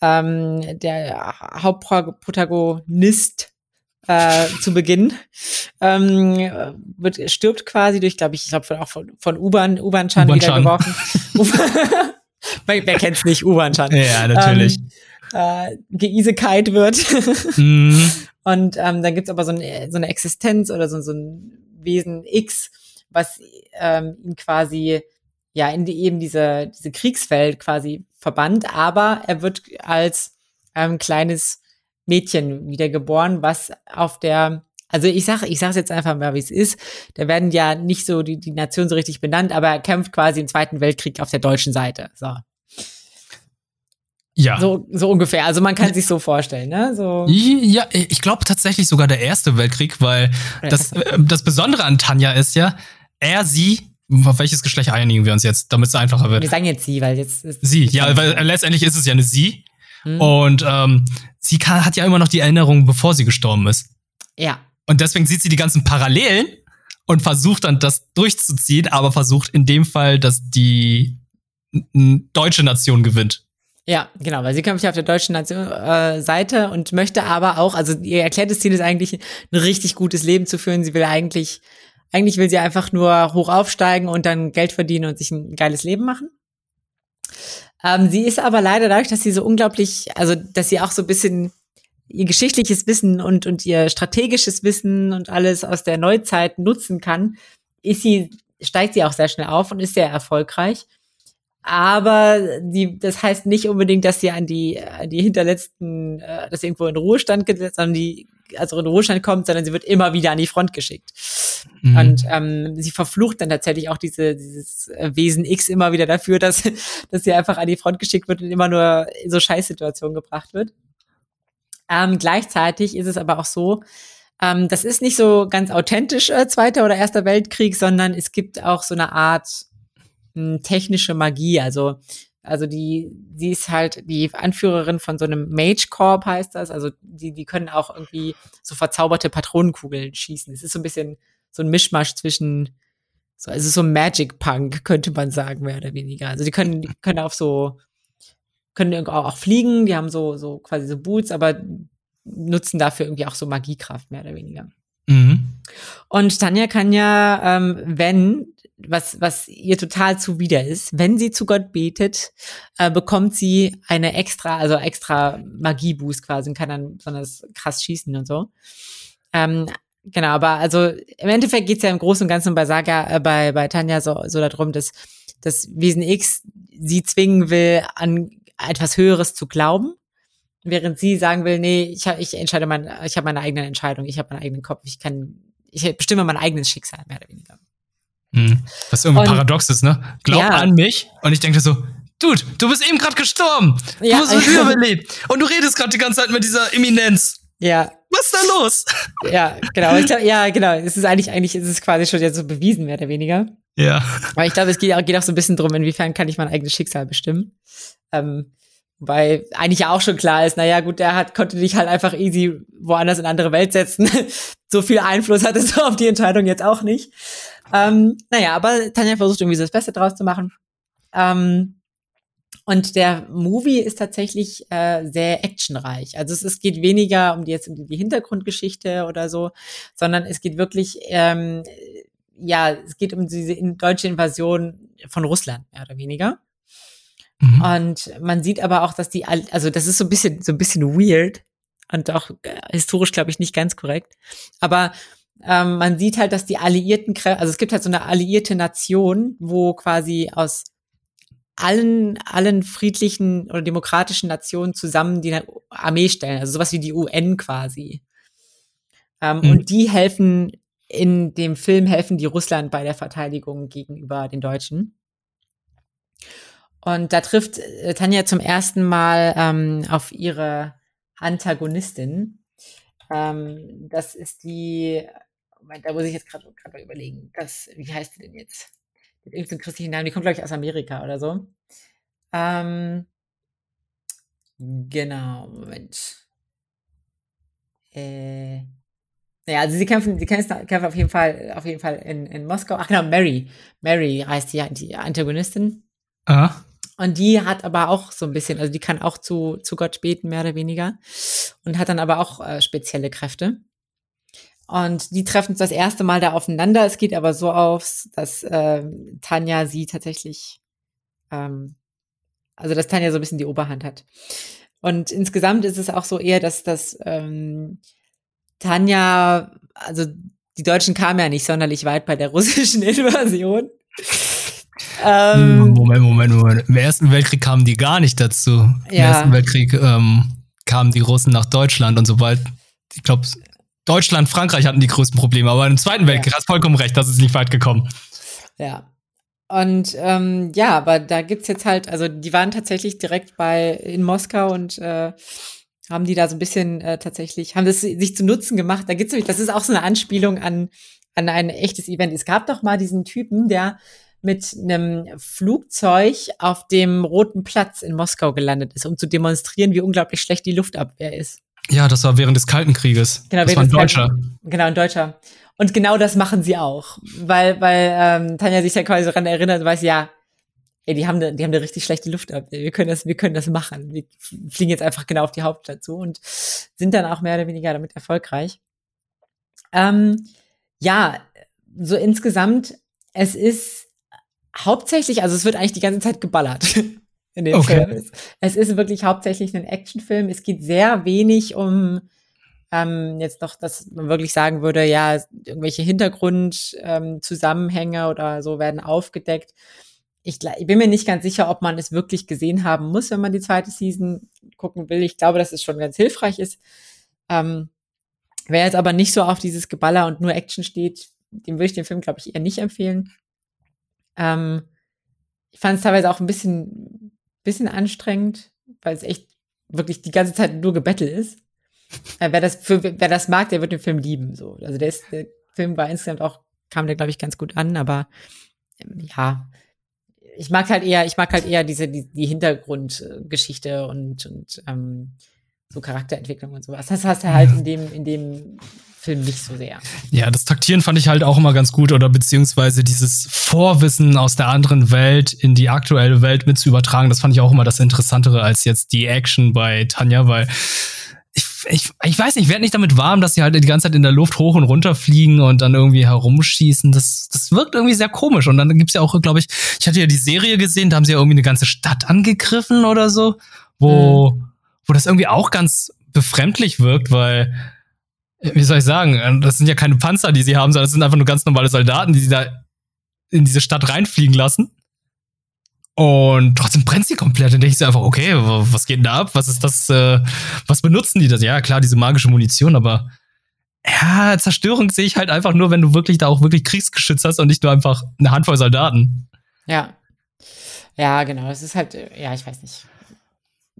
ähm, der Hauptprotagonist äh, zu Beginn ähm, wird, stirbt quasi durch, glaube ich, ich glaube auch von, von U-Bahn, U-Bahn-Chan wieder geworfen. wer, wer kennt's nicht, U-Bahn-Chan. Ja, natürlich. Ähm, äh, geisekite wird. mm. Und ähm, dann gibt's aber so eine, so eine Existenz oder so, so ein Wesen X, was ähm, ihn quasi ja in die, eben diese, diese Kriegswelt quasi verbannt, aber er wird als ähm, kleines Mädchen wiedergeboren, was auf der also ich sage ich sage jetzt einfach mal, wie es ist. Da werden ja nicht so die, die Nationen so richtig benannt, aber er kämpft quasi im Zweiten Weltkrieg auf der deutschen Seite. So. Ja. So, so ungefähr. Also man kann sich so vorstellen, ne? So. Ja, ich glaube tatsächlich sogar der Erste Weltkrieg, weil das, äh, das Besondere an Tanja ist ja, er, sie, auf welches Geschlecht einigen wir uns jetzt, damit es einfacher wird? Wir sagen jetzt sie, weil jetzt ist Sie, ja, weil letztendlich ist es ja eine sie. Hm. Und ähm, sie kann, hat ja immer noch die Erinnerung, bevor sie gestorben ist. Ja. Und deswegen sieht sie die ganzen Parallelen und versucht dann das durchzuziehen, aber versucht in dem Fall, dass die deutsche Nation gewinnt. Ja, genau, weil sie kämpft ja auf der deutschen Nation, äh, Seite und möchte aber auch, also ihr erklärtes Ziel ist eigentlich, ein richtig gutes Leben zu führen. Sie will eigentlich, eigentlich will sie einfach nur hoch aufsteigen und dann Geld verdienen und sich ein geiles Leben machen. Ähm, sie ist aber leider dadurch, dass sie so unglaublich, also dass sie auch so ein bisschen ihr geschichtliches Wissen und, und ihr strategisches Wissen und alles aus der Neuzeit nutzen kann, ist sie, steigt sie auch sehr schnell auf und ist sehr erfolgreich. Aber die, das heißt nicht unbedingt, dass sie an die, an die hinterletzten, äh, dass sie irgendwo in Ruhestand gesetzt, sondern die, also in Ruhestand kommt, sondern sie wird immer wieder an die Front geschickt. Mhm. Und ähm, sie verflucht dann tatsächlich auch diese, dieses Wesen X immer wieder dafür, dass, dass sie einfach an die Front geschickt wird und immer nur in so Scheißsituationen gebracht wird. Ähm, gleichzeitig ist es aber auch so, ähm, das ist nicht so ganz authentisch äh, Zweiter oder Erster Weltkrieg, sondern es gibt auch so eine Art mh, hm, technische Magie. Also, also die, sie ist halt die Anführerin von so einem Mage Corp heißt das. Also die, die können auch irgendwie so verzauberte Patronenkugeln schießen. Es ist so ein bisschen so ein Mischmasch zwischen so, also so Magic Punk, könnte man sagen, mehr oder weniger. Also die können, die können auf so können auch fliegen, die haben so, so quasi so Boots, aber nutzen dafür irgendwie auch so Magiekraft, mehr oder weniger. Mhm. Und Tanja kann ja, ähm, wenn, was, was ihr total zuwider ist, wenn sie zu Gott betet, äh, bekommt sie eine extra, also extra Magieboost quasi und kann dann besonders krass schießen und so. Ähm, genau, aber also im Endeffekt geht's ja im Großen und Ganzen bei Saga, äh, bei, bei Tanja so, so darum, dass das Wesen X sie zwingen will, an etwas Höheres zu glauben, während sie sagen will, nee, ich, ich entscheide mein, ich habe meine eigene Entscheidung, ich habe meinen eigenen Kopf, ich kann, ich bestimme mein eigenes Schicksal, mehr oder weniger. Mhm. Was irgendwie und, paradox ist, ne? Glaub ja. an mich und ich denke so, Dude, du bist eben gerade gestorben. Ja, du hast mich überlebt. Und du redest gerade die ganze Zeit mit dieser Eminenz. Ja. Was ist da los? Ja, genau. Ich ja, genau. Es ist eigentlich, eigentlich ist es quasi schon jetzt so bewiesen, mehr oder weniger. Ja. Aber ich glaube, es geht auch, geht auch so ein bisschen drum, inwiefern kann ich mein eigenes Schicksal bestimmen. Ähm, weil eigentlich ja auch schon klar ist, naja, gut, der hat, konnte dich halt einfach easy woanders in eine andere Welt setzen. so viel Einfluss hat es auf die Entscheidung jetzt auch nicht. Ähm, naja, aber Tanja versucht irgendwie so das Beste draus zu machen. Ähm, und der Movie ist tatsächlich äh, sehr actionreich. Also es, es geht weniger um die jetzt um die Hintergrundgeschichte oder so, sondern es geht wirklich, ähm, ja, es geht um diese deutsche Invasion von Russland mehr oder weniger. Mhm. Und man sieht aber auch, dass die, also das ist so ein bisschen, so ein bisschen weird und auch äh, historisch, glaube ich, nicht ganz korrekt. Aber ähm, man sieht halt, dass die alliierten Kräfte, also es gibt halt so eine alliierte Nation, wo quasi aus allen, allen friedlichen oder demokratischen Nationen zusammen die Armee stellen, also sowas wie die UN quasi. Ähm, mhm. Und die helfen in dem Film helfen die Russland bei der Verteidigung gegenüber den Deutschen. Und da trifft äh, Tanja zum ersten Mal ähm, auf ihre Antagonistin. Ähm, das ist die, Moment, da muss ich jetzt gerade überlegen, das, wie heißt die denn jetzt? Die hat irgendeinen christlichen Namen, die kommt, glaube ich, aus Amerika oder so. Ähm, genau, Moment. Äh, naja, also sie kämpfen, sie kämpfen, kämpfen auf jeden Fall, auf jeden Fall in, in Moskau. Ach genau, Mary. Mary heißt die, die Antagonistin. Aha. Und die hat aber auch so ein bisschen, also die kann auch zu, zu Gott beten, mehr oder weniger. Und hat dann aber auch äh, spezielle Kräfte. Und die treffen das erste Mal da aufeinander. Es geht aber so aus, dass äh, Tanja sie tatsächlich, ähm, also dass Tanja so ein bisschen die Oberhand hat. Und insgesamt ist es auch so eher, dass das ähm, Tanja, also die Deutschen kamen ja nicht sonderlich weit bei der russischen Invasion. Ähm, Moment, Moment, Moment. Im Ersten Weltkrieg kamen die gar nicht dazu. Im ja. Ersten Weltkrieg ähm, kamen die Russen nach Deutschland und sobald, ich glaube, Deutschland, Frankreich hatten die größten Probleme, aber im Zweiten Weltkrieg ja. hast vollkommen recht, das ist nicht weit gekommen. Ja. Und ähm, ja, aber da gibt's jetzt halt, also die waren tatsächlich direkt bei in Moskau und äh, haben die da so ein bisschen äh, tatsächlich, haben das sich zu Nutzen gemacht. Da gibt's nämlich, das ist auch so eine Anspielung an, an ein echtes Event. Es gab doch mal diesen Typen, der mit einem Flugzeug auf dem Roten Platz in Moskau gelandet ist, um zu demonstrieren, wie unglaublich schlecht die Luftabwehr ist. Ja, das war während des Kalten Krieges. Genau, das war ein Deutscher. Kalten, genau, ein Deutscher. Und genau das machen sie auch, weil weil ähm, Tanja sich ja quasi daran erinnert und weiß, ja, ey, die haben eine, die haben eine richtig schlechte Luftabwehr. Wir können das, wir können das machen. Wir fliegen jetzt einfach genau auf die Hauptstadt zu und sind dann auch mehr oder weniger damit erfolgreich. Ähm, ja, so insgesamt, es ist hauptsächlich, also es wird eigentlich die ganze Zeit geballert in dem okay. Film. Es ist wirklich hauptsächlich ein Actionfilm. Es geht sehr wenig um ähm, jetzt noch, dass man wirklich sagen würde, ja, irgendwelche Hintergrundzusammenhänge ähm, oder so werden aufgedeckt. Ich, ich, bin mir nicht ganz sicher, ob man es wirklich gesehen haben muss, wenn man die zweite Season gucken will. Ich glaube, dass es schon ganz hilfreich ist. Ähm, wer jetzt aber nicht so auf dieses Geballer und nur Action steht, dem würde ich den Film, glaube ich, eher nicht empfehlen. Ähm, ich fand es teilweise auch ein bisschen, bisschen anstrengend, weil es echt wirklich die ganze Zeit nur Gebettel ist. Äh, wer das für, wer das mag, der wird den Film lieben. So, also der, ist, der Film war insgesamt auch kam der glaube ich ganz gut an, aber ähm, ja, ich mag halt eher, ich mag halt eher diese die, die Hintergrundgeschichte und und ähm, so Charakterentwicklung und sowas. Das hast du halt in dem in dem Film nicht so sehr. Ja, das Taktieren fand ich halt auch immer ganz gut oder beziehungsweise dieses Vorwissen aus der anderen Welt in die aktuelle Welt mit zu übertragen, das fand ich auch immer das Interessantere als jetzt die Action bei Tanja, weil ich, ich, ich weiß nicht, ich werde nicht damit warm, dass sie halt die ganze Zeit in der Luft hoch und runter fliegen und dann irgendwie herumschießen. Das, das wirkt irgendwie sehr komisch. Und dann gibt's ja auch, glaube ich, ich hatte ja die Serie gesehen, da haben sie ja irgendwie eine ganze Stadt angegriffen oder so, wo, mhm. wo das irgendwie auch ganz befremdlich wirkt, weil wie soll ich sagen, ähm, das sind ja keine Panzer, die sie haben, sondern das sind einfach nur ganz normale Soldaten, die sie da in diese Stadt reinfliegen lassen. Und trotzdem brennt sie komplett. Und denke ich so einfach, okay, was geht denn da ab? Was ist das, äh, was benutzen die das? Ja, klar, diese magische Munition, aber ja, Zerstörung sehe ich halt einfach nur, wenn du wirklich da auch wirklich Kriegsgeschütz hast und nicht nur einfach eine Handvoll Soldaten. Ja. Ja, genau. Es ist halt, ja, ich weiß nicht.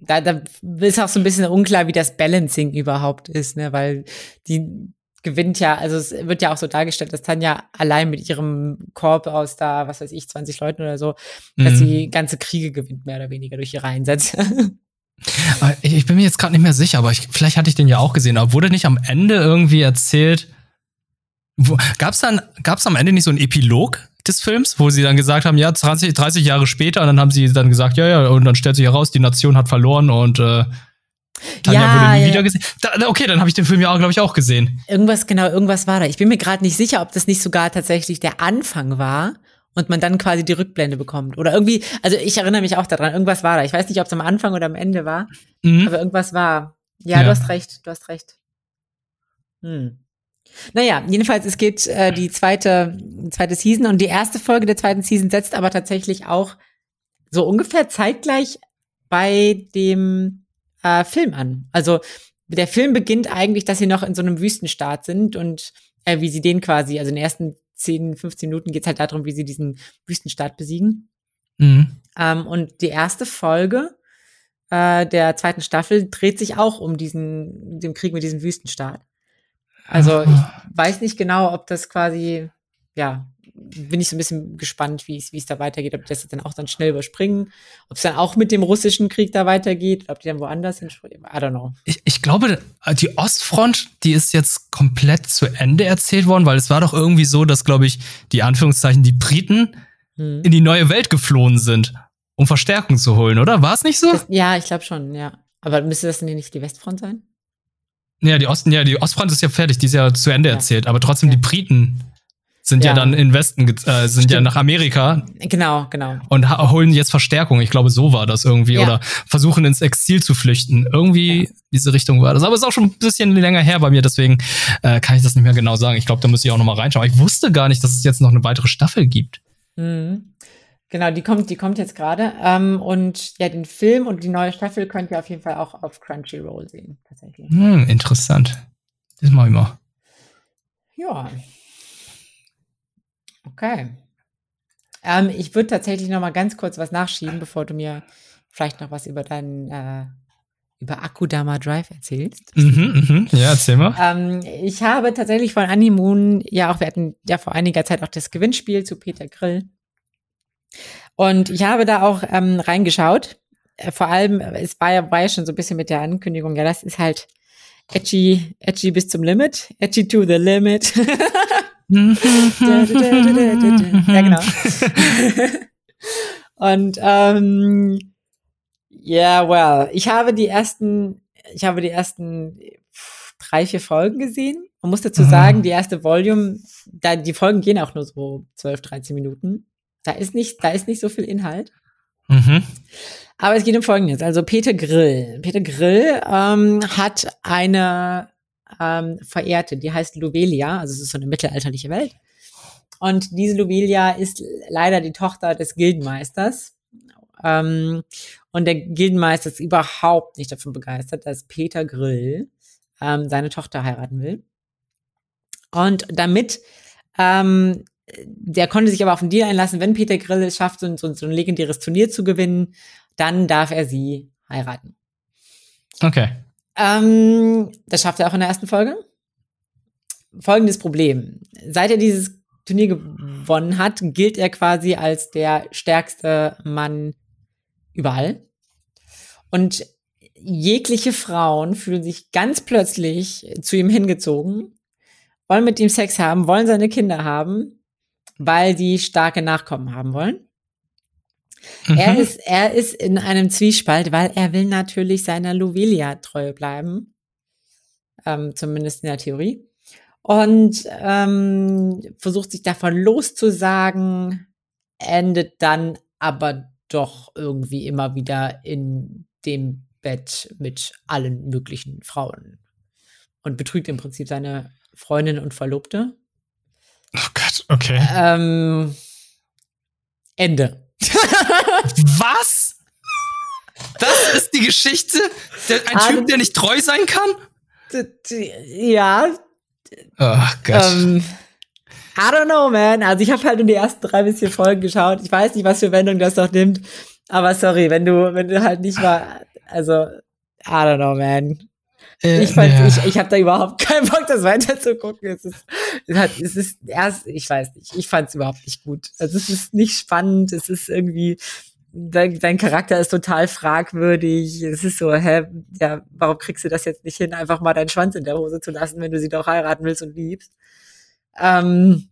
Da, da ist auch so ein bisschen unklar, wie das Balancing überhaupt ist, ne, weil die gewinnt ja, also es wird ja auch so dargestellt, dass Tanja allein mit ihrem Korb aus da, was weiß ich, 20 Leuten oder so, dass mhm. sie ganze Kriege gewinnt, mehr oder weniger durch ihre Einsätze. Ich bin mir jetzt gerade nicht mehr sicher, aber ich, vielleicht hatte ich den ja auch gesehen. Aber wurde nicht am Ende irgendwie erzählt, gab es dann, gab's am Ende nicht so einen Epilog des Films, wo sie dann gesagt haben, ja, 20, 30 Jahre später, und dann haben sie dann gesagt, ja, ja, und dann stellt sich heraus, die Nation hat verloren und äh, Tanja ja, wurde nie ja. wieder gesehen. Da, okay, dann habe ich den Film ja, glaube ich, auch gesehen. Irgendwas, genau, irgendwas war da. Ich bin mir gerade nicht sicher, ob das nicht sogar tatsächlich der Anfang war und man dann quasi die Rückblende bekommt. Oder irgendwie, also ich erinnere mich auch daran, irgendwas war da. Ich weiß nicht, ob es am Anfang oder am Ende war, mhm. aber irgendwas war. Ja, ja, du hast recht, du hast recht. Hm. Naja, jedenfalls, es geht äh, die zweite, zweite Season und die erste Folge der zweiten Season setzt aber tatsächlich auch so ungefähr zeitgleich bei dem äh, Film an. Also der Film beginnt eigentlich, dass sie noch in so einem Wüstenstaat sind und äh, wie sie den quasi, also in den ersten 10, 15 Minuten geht es halt darum, wie sie diesen Wüstenstaat besiegen. Mhm. Ähm, und die erste Folge äh, der zweiten Staffel dreht sich auch um diesen, den Krieg mit diesem Wüstenstaat. Also ich weiß nicht genau, ob das quasi, ja, bin ich so ein bisschen gespannt, wie es, wie es da weitergeht, ob die das dann auch dann schnell überspringen, ob es dann auch mit dem russischen Krieg da weitergeht, ob die dann woanders hin, I don't know. Ich, ich glaube, die Ostfront, die ist jetzt komplett zu Ende erzählt worden, weil es war doch irgendwie so, dass, glaube ich, die Anführungszeichen, die Briten hm. in die neue Welt geflohen sind, um Verstärkung zu holen, oder? War es nicht so? Das, ja, ich glaube schon, ja. Aber müsste das denn nicht die Westfront sein? Ja, die Osten, ja, die Ostfront ist ja fertig, die ist ja zu Ende ja. erzählt, aber trotzdem okay. die Briten sind ja, ja dann in Westen, äh, sind Stimmt. ja nach Amerika. Genau, genau. Und holen jetzt Verstärkung. Ich glaube, so war das irgendwie. Ja. Oder versuchen ins Exil zu flüchten. Irgendwie ja. diese Richtung war das. Aber es ist auch schon ein bisschen länger her bei mir, deswegen äh, kann ich das nicht mehr genau sagen. Ich glaube, da müsste ich auch noch mal reinschauen. Ich wusste gar nicht, dass es jetzt noch eine weitere Staffel gibt. Mhm. Genau, die kommt, die kommt jetzt gerade. Ähm, und ja, den Film und die neue Staffel könnt ihr auf jeden Fall auch auf Crunchyroll sehen, tatsächlich. Hm, interessant. Das mache ich mal. Ja. Okay. Ähm, ich würde tatsächlich noch mal ganz kurz was nachschieben, bevor du mir vielleicht noch was über deinen äh, über Akudama Drive erzählst. Mhm, mhm. Ja, erzähl mal. Ähm, ich habe tatsächlich von Animoon, ja auch, wir hatten ja vor einiger Zeit auch das Gewinnspiel zu Peter Grill. Und ich habe da auch ähm, reingeschaut. Äh, vor allem, es war ja, war ja schon so ein bisschen mit der Ankündigung, ja, das ist halt edgy, edgy bis zum Limit, edgy to the limit. ja, genau. Und ähm, ja, yeah, well, ich habe die ersten, ich habe die ersten drei, vier Folgen gesehen. Man muss dazu sagen, die erste Volume, da, die Folgen gehen auch nur so 12, 13 Minuten. Da ist nicht, da ist nicht so viel Inhalt. Mhm. Aber es geht um Folgendes. Also Peter Grill. Peter Grill ähm, hat eine ähm, Verehrte, die heißt Lovelia, also es ist so eine mittelalterliche Welt. Und diese Lovelia ist leider die Tochter des Gildenmeisters. Ähm, und der Gildenmeister ist überhaupt nicht davon begeistert, dass Peter Grill ähm, seine Tochter heiraten will. Und damit, ähm, der konnte sich aber auf den Deal einlassen, wenn Peter Grill es schafft, so, so, so ein legendäres Turnier zu gewinnen, dann darf er sie heiraten. Okay. Ähm, das schafft er auch in der ersten Folge. Folgendes Problem. Seit er dieses Turnier gewonnen hat, gilt er quasi als der stärkste Mann überall. Und jegliche Frauen fühlen sich ganz plötzlich zu ihm hingezogen, wollen mit ihm Sex haben, wollen seine Kinder haben, weil sie starke Nachkommen haben wollen. Mhm. Er, ist, er ist in einem Zwiespalt, weil er will natürlich seiner Lovelia treu bleiben. Ähm, zumindest in der Theorie. Und ähm, versucht sich davon loszusagen, endet dann aber doch irgendwie immer wieder in dem Bett mit allen möglichen Frauen. Und betrügt im Prinzip seine Freundin und Verlobte. Oh Gott, okay. Ähm, Ende. Was? Das ist die Geschichte? ein Typ, der nicht treu sein kann? Ja, Oh Gott. Ähm, I don't know, man. Also ich habe halt in die ersten drei bis vier Folgen geschaut. Ich weiß nicht, was für Wendung das noch nimmt. Aber sorry, wenn du, wenn du halt nicht mal, also, I don't know, man. Äh, ich fand, ja. ich, ich habe da überhaupt keinen Bock, das weiter zu gucken. Es ist, es, ist erst, ich weiß nicht, ich fand es überhaupt nicht gut. Also es ist nicht spannend, es ist irgendwie, dein, dein Charakter ist total fragwürdig. Es ist so, hä, ja, warum kriegst du das jetzt nicht hin, einfach mal deinen Schwanz in der Hose zu lassen, wenn du sie doch heiraten willst und liebst? Ähm,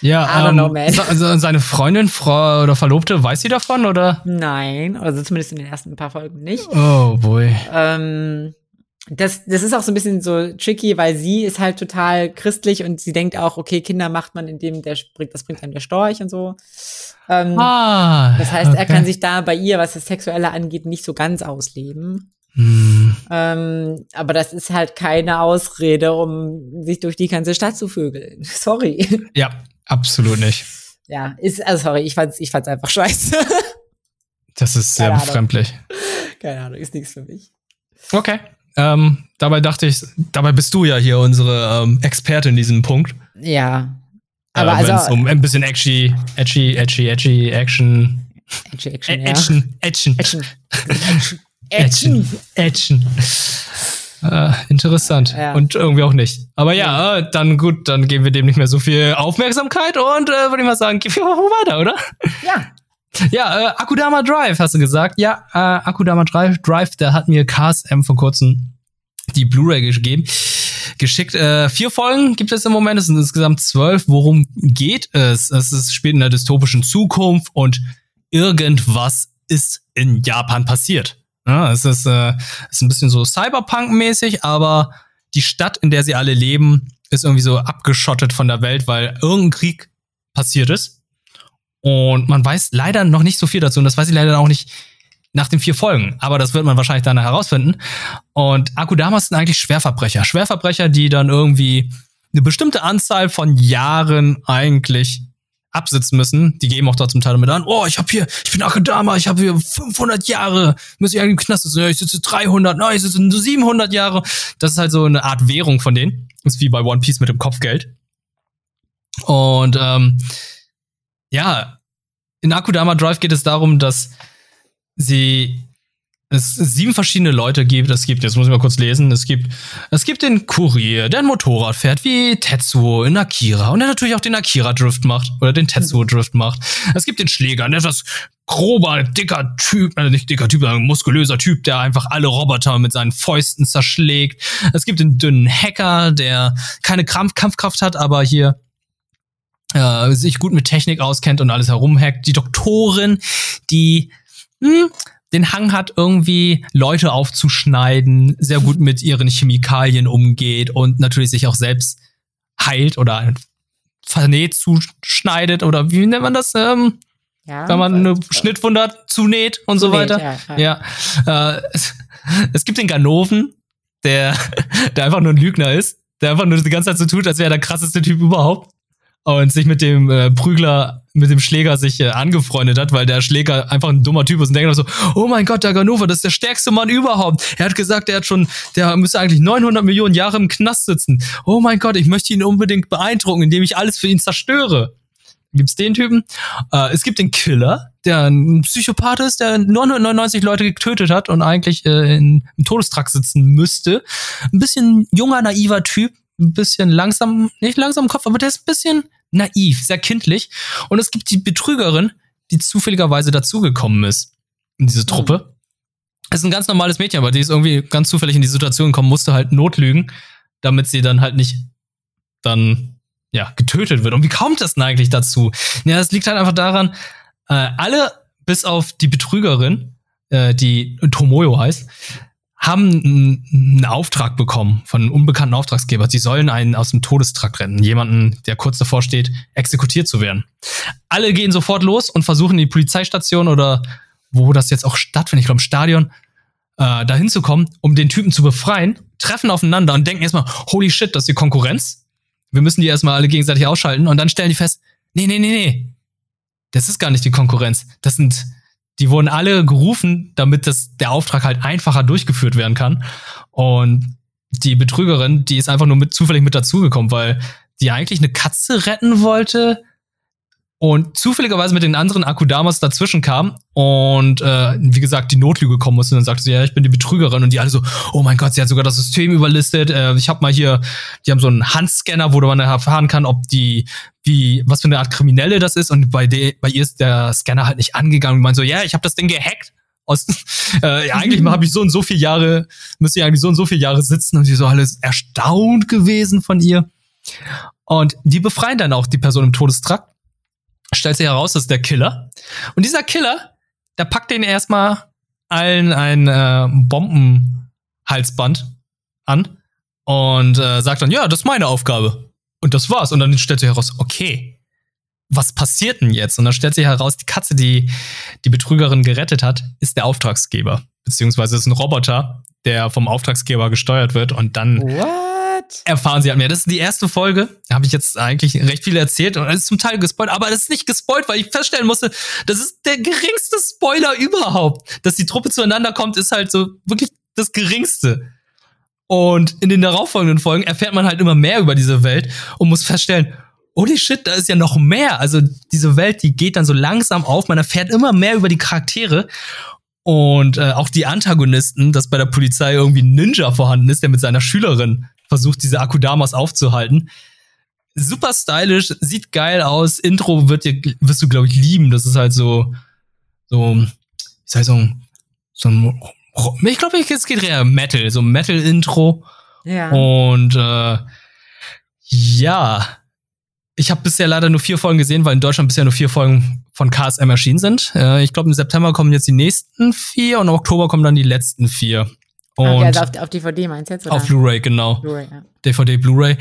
ja, ähm, know, also seine Freundin, Frau oder Verlobte, weiß sie davon oder? Nein, also zumindest in den ersten paar Folgen nicht. Oh boy. Ähm, das, das ist auch so ein bisschen so tricky, weil sie ist halt total christlich und sie denkt auch, okay, Kinder macht man, indem der bringt, das bringt dann der Storch und so. Ähm, ah, das heißt, okay. er kann sich da bei ihr, was das Sexuelle angeht, nicht so ganz ausleben. Hm. Ähm, aber das ist halt keine Ausrede, um sich durch die ganze Stadt zu vögeln. Sorry. Ja, absolut nicht. Ja, ist, also sorry, ich fand's, ich fand's einfach scheiße. Das ist sehr Keine befremdlich. Keine Ahnung, ist nichts für mich. Okay. Ähm, dabei dachte ich, dabei bist du ja hier unsere ähm, Expertin in diesem Punkt. Ja. Äh, aber äh, also, wenn es um ein bisschen edgy, edgy, edgy, edgy, Action. Edgy, Action, ja. Action, Action. Action. Action. Action. Äh, interessant. Ja. Und irgendwie auch nicht. Aber ja, äh, dann gut, dann geben wir dem nicht mehr so viel Aufmerksamkeit und äh, würde ich mal sagen, gehen wir weiter, oder? Ja. Ja, äh, Akudama Drive, hast du gesagt? Ja, äh, Akudama Drive, Drive, der hat mir KSM vor kurzem die Blu-ray gegeben. Geschickt. Äh, vier Folgen gibt es im Moment, es sind insgesamt zwölf. Worum geht es? Es ist, spielt in der dystopischen Zukunft und irgendwas ist in Japan passiert. Ja, es ist, äh, es ist ein bisschen so Cyberpunk-mäßig, aber die Stadt, in der sie alle leben, ist irgendwie so abgeschottet von der Welt, weil irgendein Krieg passiert ist. Und man weiß leider noch nicht so viel dazu. Und das weiß ich leider auch nicht nach den vier Folgen. Aber das wird man wahrscheinlich dann herausfinden. Und Akudamas sind eigentlich Schwerverbrecher. Schwerverbrecher, die dann irgendwie eine bestimmte Anzahl von Jahren eigentlich absitzen müssen. Die geben auch da zum Teil damit an, oh, ich habe hier, ich bin Akadama, ich habe hier 500 Jahre, muss ich eigentlich im Knast sitzen, ja, ich sitze 300, nein, ich sitze 700 Jahre. Das ist halt so eine Art Währung von denen. Das ist wie bei One Piece mit dem Kopfgeld. Und ähm, ja, in Akudama Drive geht es darum, dass sie es sieben verschiedene Leute gibt. Es gibt, jetzt muss ich mal kurz lesen, es gibt, es gibt den Kurier, der ein Motorrad fährt, wie Tetsuo in Akira. Und der natürlich auch den Akira-Drift macht. Oder den Tetsuo-Drift macht. Es gibt den Schläger, ein etwas grober, dicker Typ, also nicht dicker Typ, sondern muskulöser Typ, der einfach alle Roboter mit seinen Fäusten zerschlägt. Es gibt den dünnen Hacker, der keine Kampfkraft hat, aber hier äh, sich gut mit Technik auskennt und alles herumhackt. Die Doktorin, die hm, den Hang hat, irgendwie Leute aufzuschneiden, sehr gut mit ihren Chemikalien umgeht und natürlich sich auch selbst heilt oder vernäht zuschneidet oder wie nennt man das? Ähm, ja, wenn man eine Schnittwunde zunäht und so weiter. Ja, ja. ja. Äh, es, es, gibt den Ganoven, der, der einfach nur ein Lügner ist, der einfach nur die ganze Zeit so tut, als wäre er der krasseste Typ überhaupt und sich mit dem äh, Prügler, mit dem Schläger sich äh, angefreundet hat, weil der Schläger einfach ein dummer Typ ist und denkt so, oh mein Gott, der Ganova, das ist der stärkste Mann überhaupt. Er hat gesagt, er hat schon, der müsste eigentlich 900 Millionen Jahre im Knast sitzen. Oh mein Gott, ich möchte ihn unbedingt beeindrucken, indem ich alles für ihn zerstöre. Gibt's den Typen? Äh, es gibt den Killer, der ein Psychopath ist, der 999 Leute getötet hat und eigentlich äh, in, im Todestrakt sitzen müsste. Ein bisschen junger, naiver Typ, ein bisschen langsam, nicht langsam im Kopf, aber der ist ein bisschen naiv, sehr kindlich. Und es gibt die Betrügerin, die zufälligerweise dazugekommen ist in diese Truppe. Mhm. Es ist ein ganz normales Mädchen, aber die ist irgendwie ganz zufällig in die Situation gekommen, musste halt notlügen, damit sie dann halt nicht dann ja getötet wird. Und wie kommt das denn eigentlich dazu? Ja, das liegt halt einfach daran, äh, alle bis auf die Betrügerin, äh, die Tomoyo heißt, haben einen Auftrag bekommen von einem unbekannten Auftragsgeber. Sie sollen einen aus dem Todestrakt rennen. Jemanden, der kurz davor steht, exekutiert zu werden. Alle gehen sofort los und versuchen die Polizeistation oder wo das jetzt auch stattfindet, ich glaube im Stadion, äh, dahin zu kommen, um den Typen zu befreien, treffen aufeinander und denken erstmal, holy shit, das ist die Konkurrenz. Wir müssen die erstmal alle gegenseitig ausschalten und dann stellen die fest, nee, nee, nee, nee. Das ist gar nicht die Konkurrenz. Das sind die wurden alle gerufen, damit das, der Auftrag halt einfacher durchgeführt werden kann. Und die Betrügerin, die ist einfach nur mit zufällig mit dazugekommen, weil die eigentlich eine Katze retten wollte und zufälligerweise mit den anderen Akudamas dazwischen kam und äh, wie gesagt die Notlüge kommen musste und dann sagte sie, ja, ich bin die Betrügerin und die alle so, oh mein Gott, sie hat sogar das System überlistet. Äh, ich habe mal hier, die haben so einen Handscanner, wo man erfahren kann, ob die wie was für eine Art Kriminelle das ist und bei de, bei ihr ist der Scanner halt nicht angegangen und man so, ja, ich habe das Ding gehackt. Aus, äh, ja, eigentlich habe ich so und so viele Jahre, müsste ich eigentlich so und so viele Jahre sitzen und die so alles erstaunt gewesen von ihr. Und die befreien dann auch die Person im Todestrakt stellt sich heraus, das ist der Killer. Und dieser Killer, der packt den erstmal allen ein äh, Bombenhalsband an und äh, sagt dann, ja, das ist meine Aufgabe. Und das war's. Und dann stellt sich heraus, okay, was passiert denn jetzt? Und dann stellt sich heraus, die Katze, die die Betrügerin gerettet hat, ist der Auftragsgeber. Beziehungsweise ist ein Roboter, der vom Auftragsgeber gesteuert wird und dann What? Erfahren sie halt mehr. Das ist die erste Folge. Da habe ich jetzt eigentlich recht viel erzählt und es ist zum Teil gespoilt, aber das ist nicht gespoilt, weil ich feststellen musste, das ist der geringste Spoiler überhaupt. Dass die Truppe zueinander kommt, ist halt so wirklich das geringste. Und in den darauffolgenden Folgen erfährt man halt immer mehr über diese Welt und muss feststellen, holy shit, da ist ja noch mehr. Also diese Welt, die geht dann so langsam auf, man erfährt immer mehr über die Charaktere und äh, auch die Antagonisten, dass bei der Polizei irgendwie ein Ninja vorhanden ist, der mit seiner Schülerin versucht, diese Akudamas aufzuhalten. Super stylisch, sieht geil aus. Intro wird dir, wirst du, glaube ich, lieben. Das ist halt so, so, ich sagen, so ein, ich glaube, es geht eher Metal, so Metal-Intro. Ja. Und äh, ja, ich habe bisher leider nur vier Folgen gesehen, weil in Deutschland bisher nur vier Folgen von KSM erschienen sind. Äh, ich glaube, im September kommen jetzt die nächsten vier und im Oktober kommen dann die letzten vier. Und okay, also auf, auf DVD meinst du jetzt? Oder? Auf Blu-ray, genau. Blu-ray, ja. DVD, Blu-ray.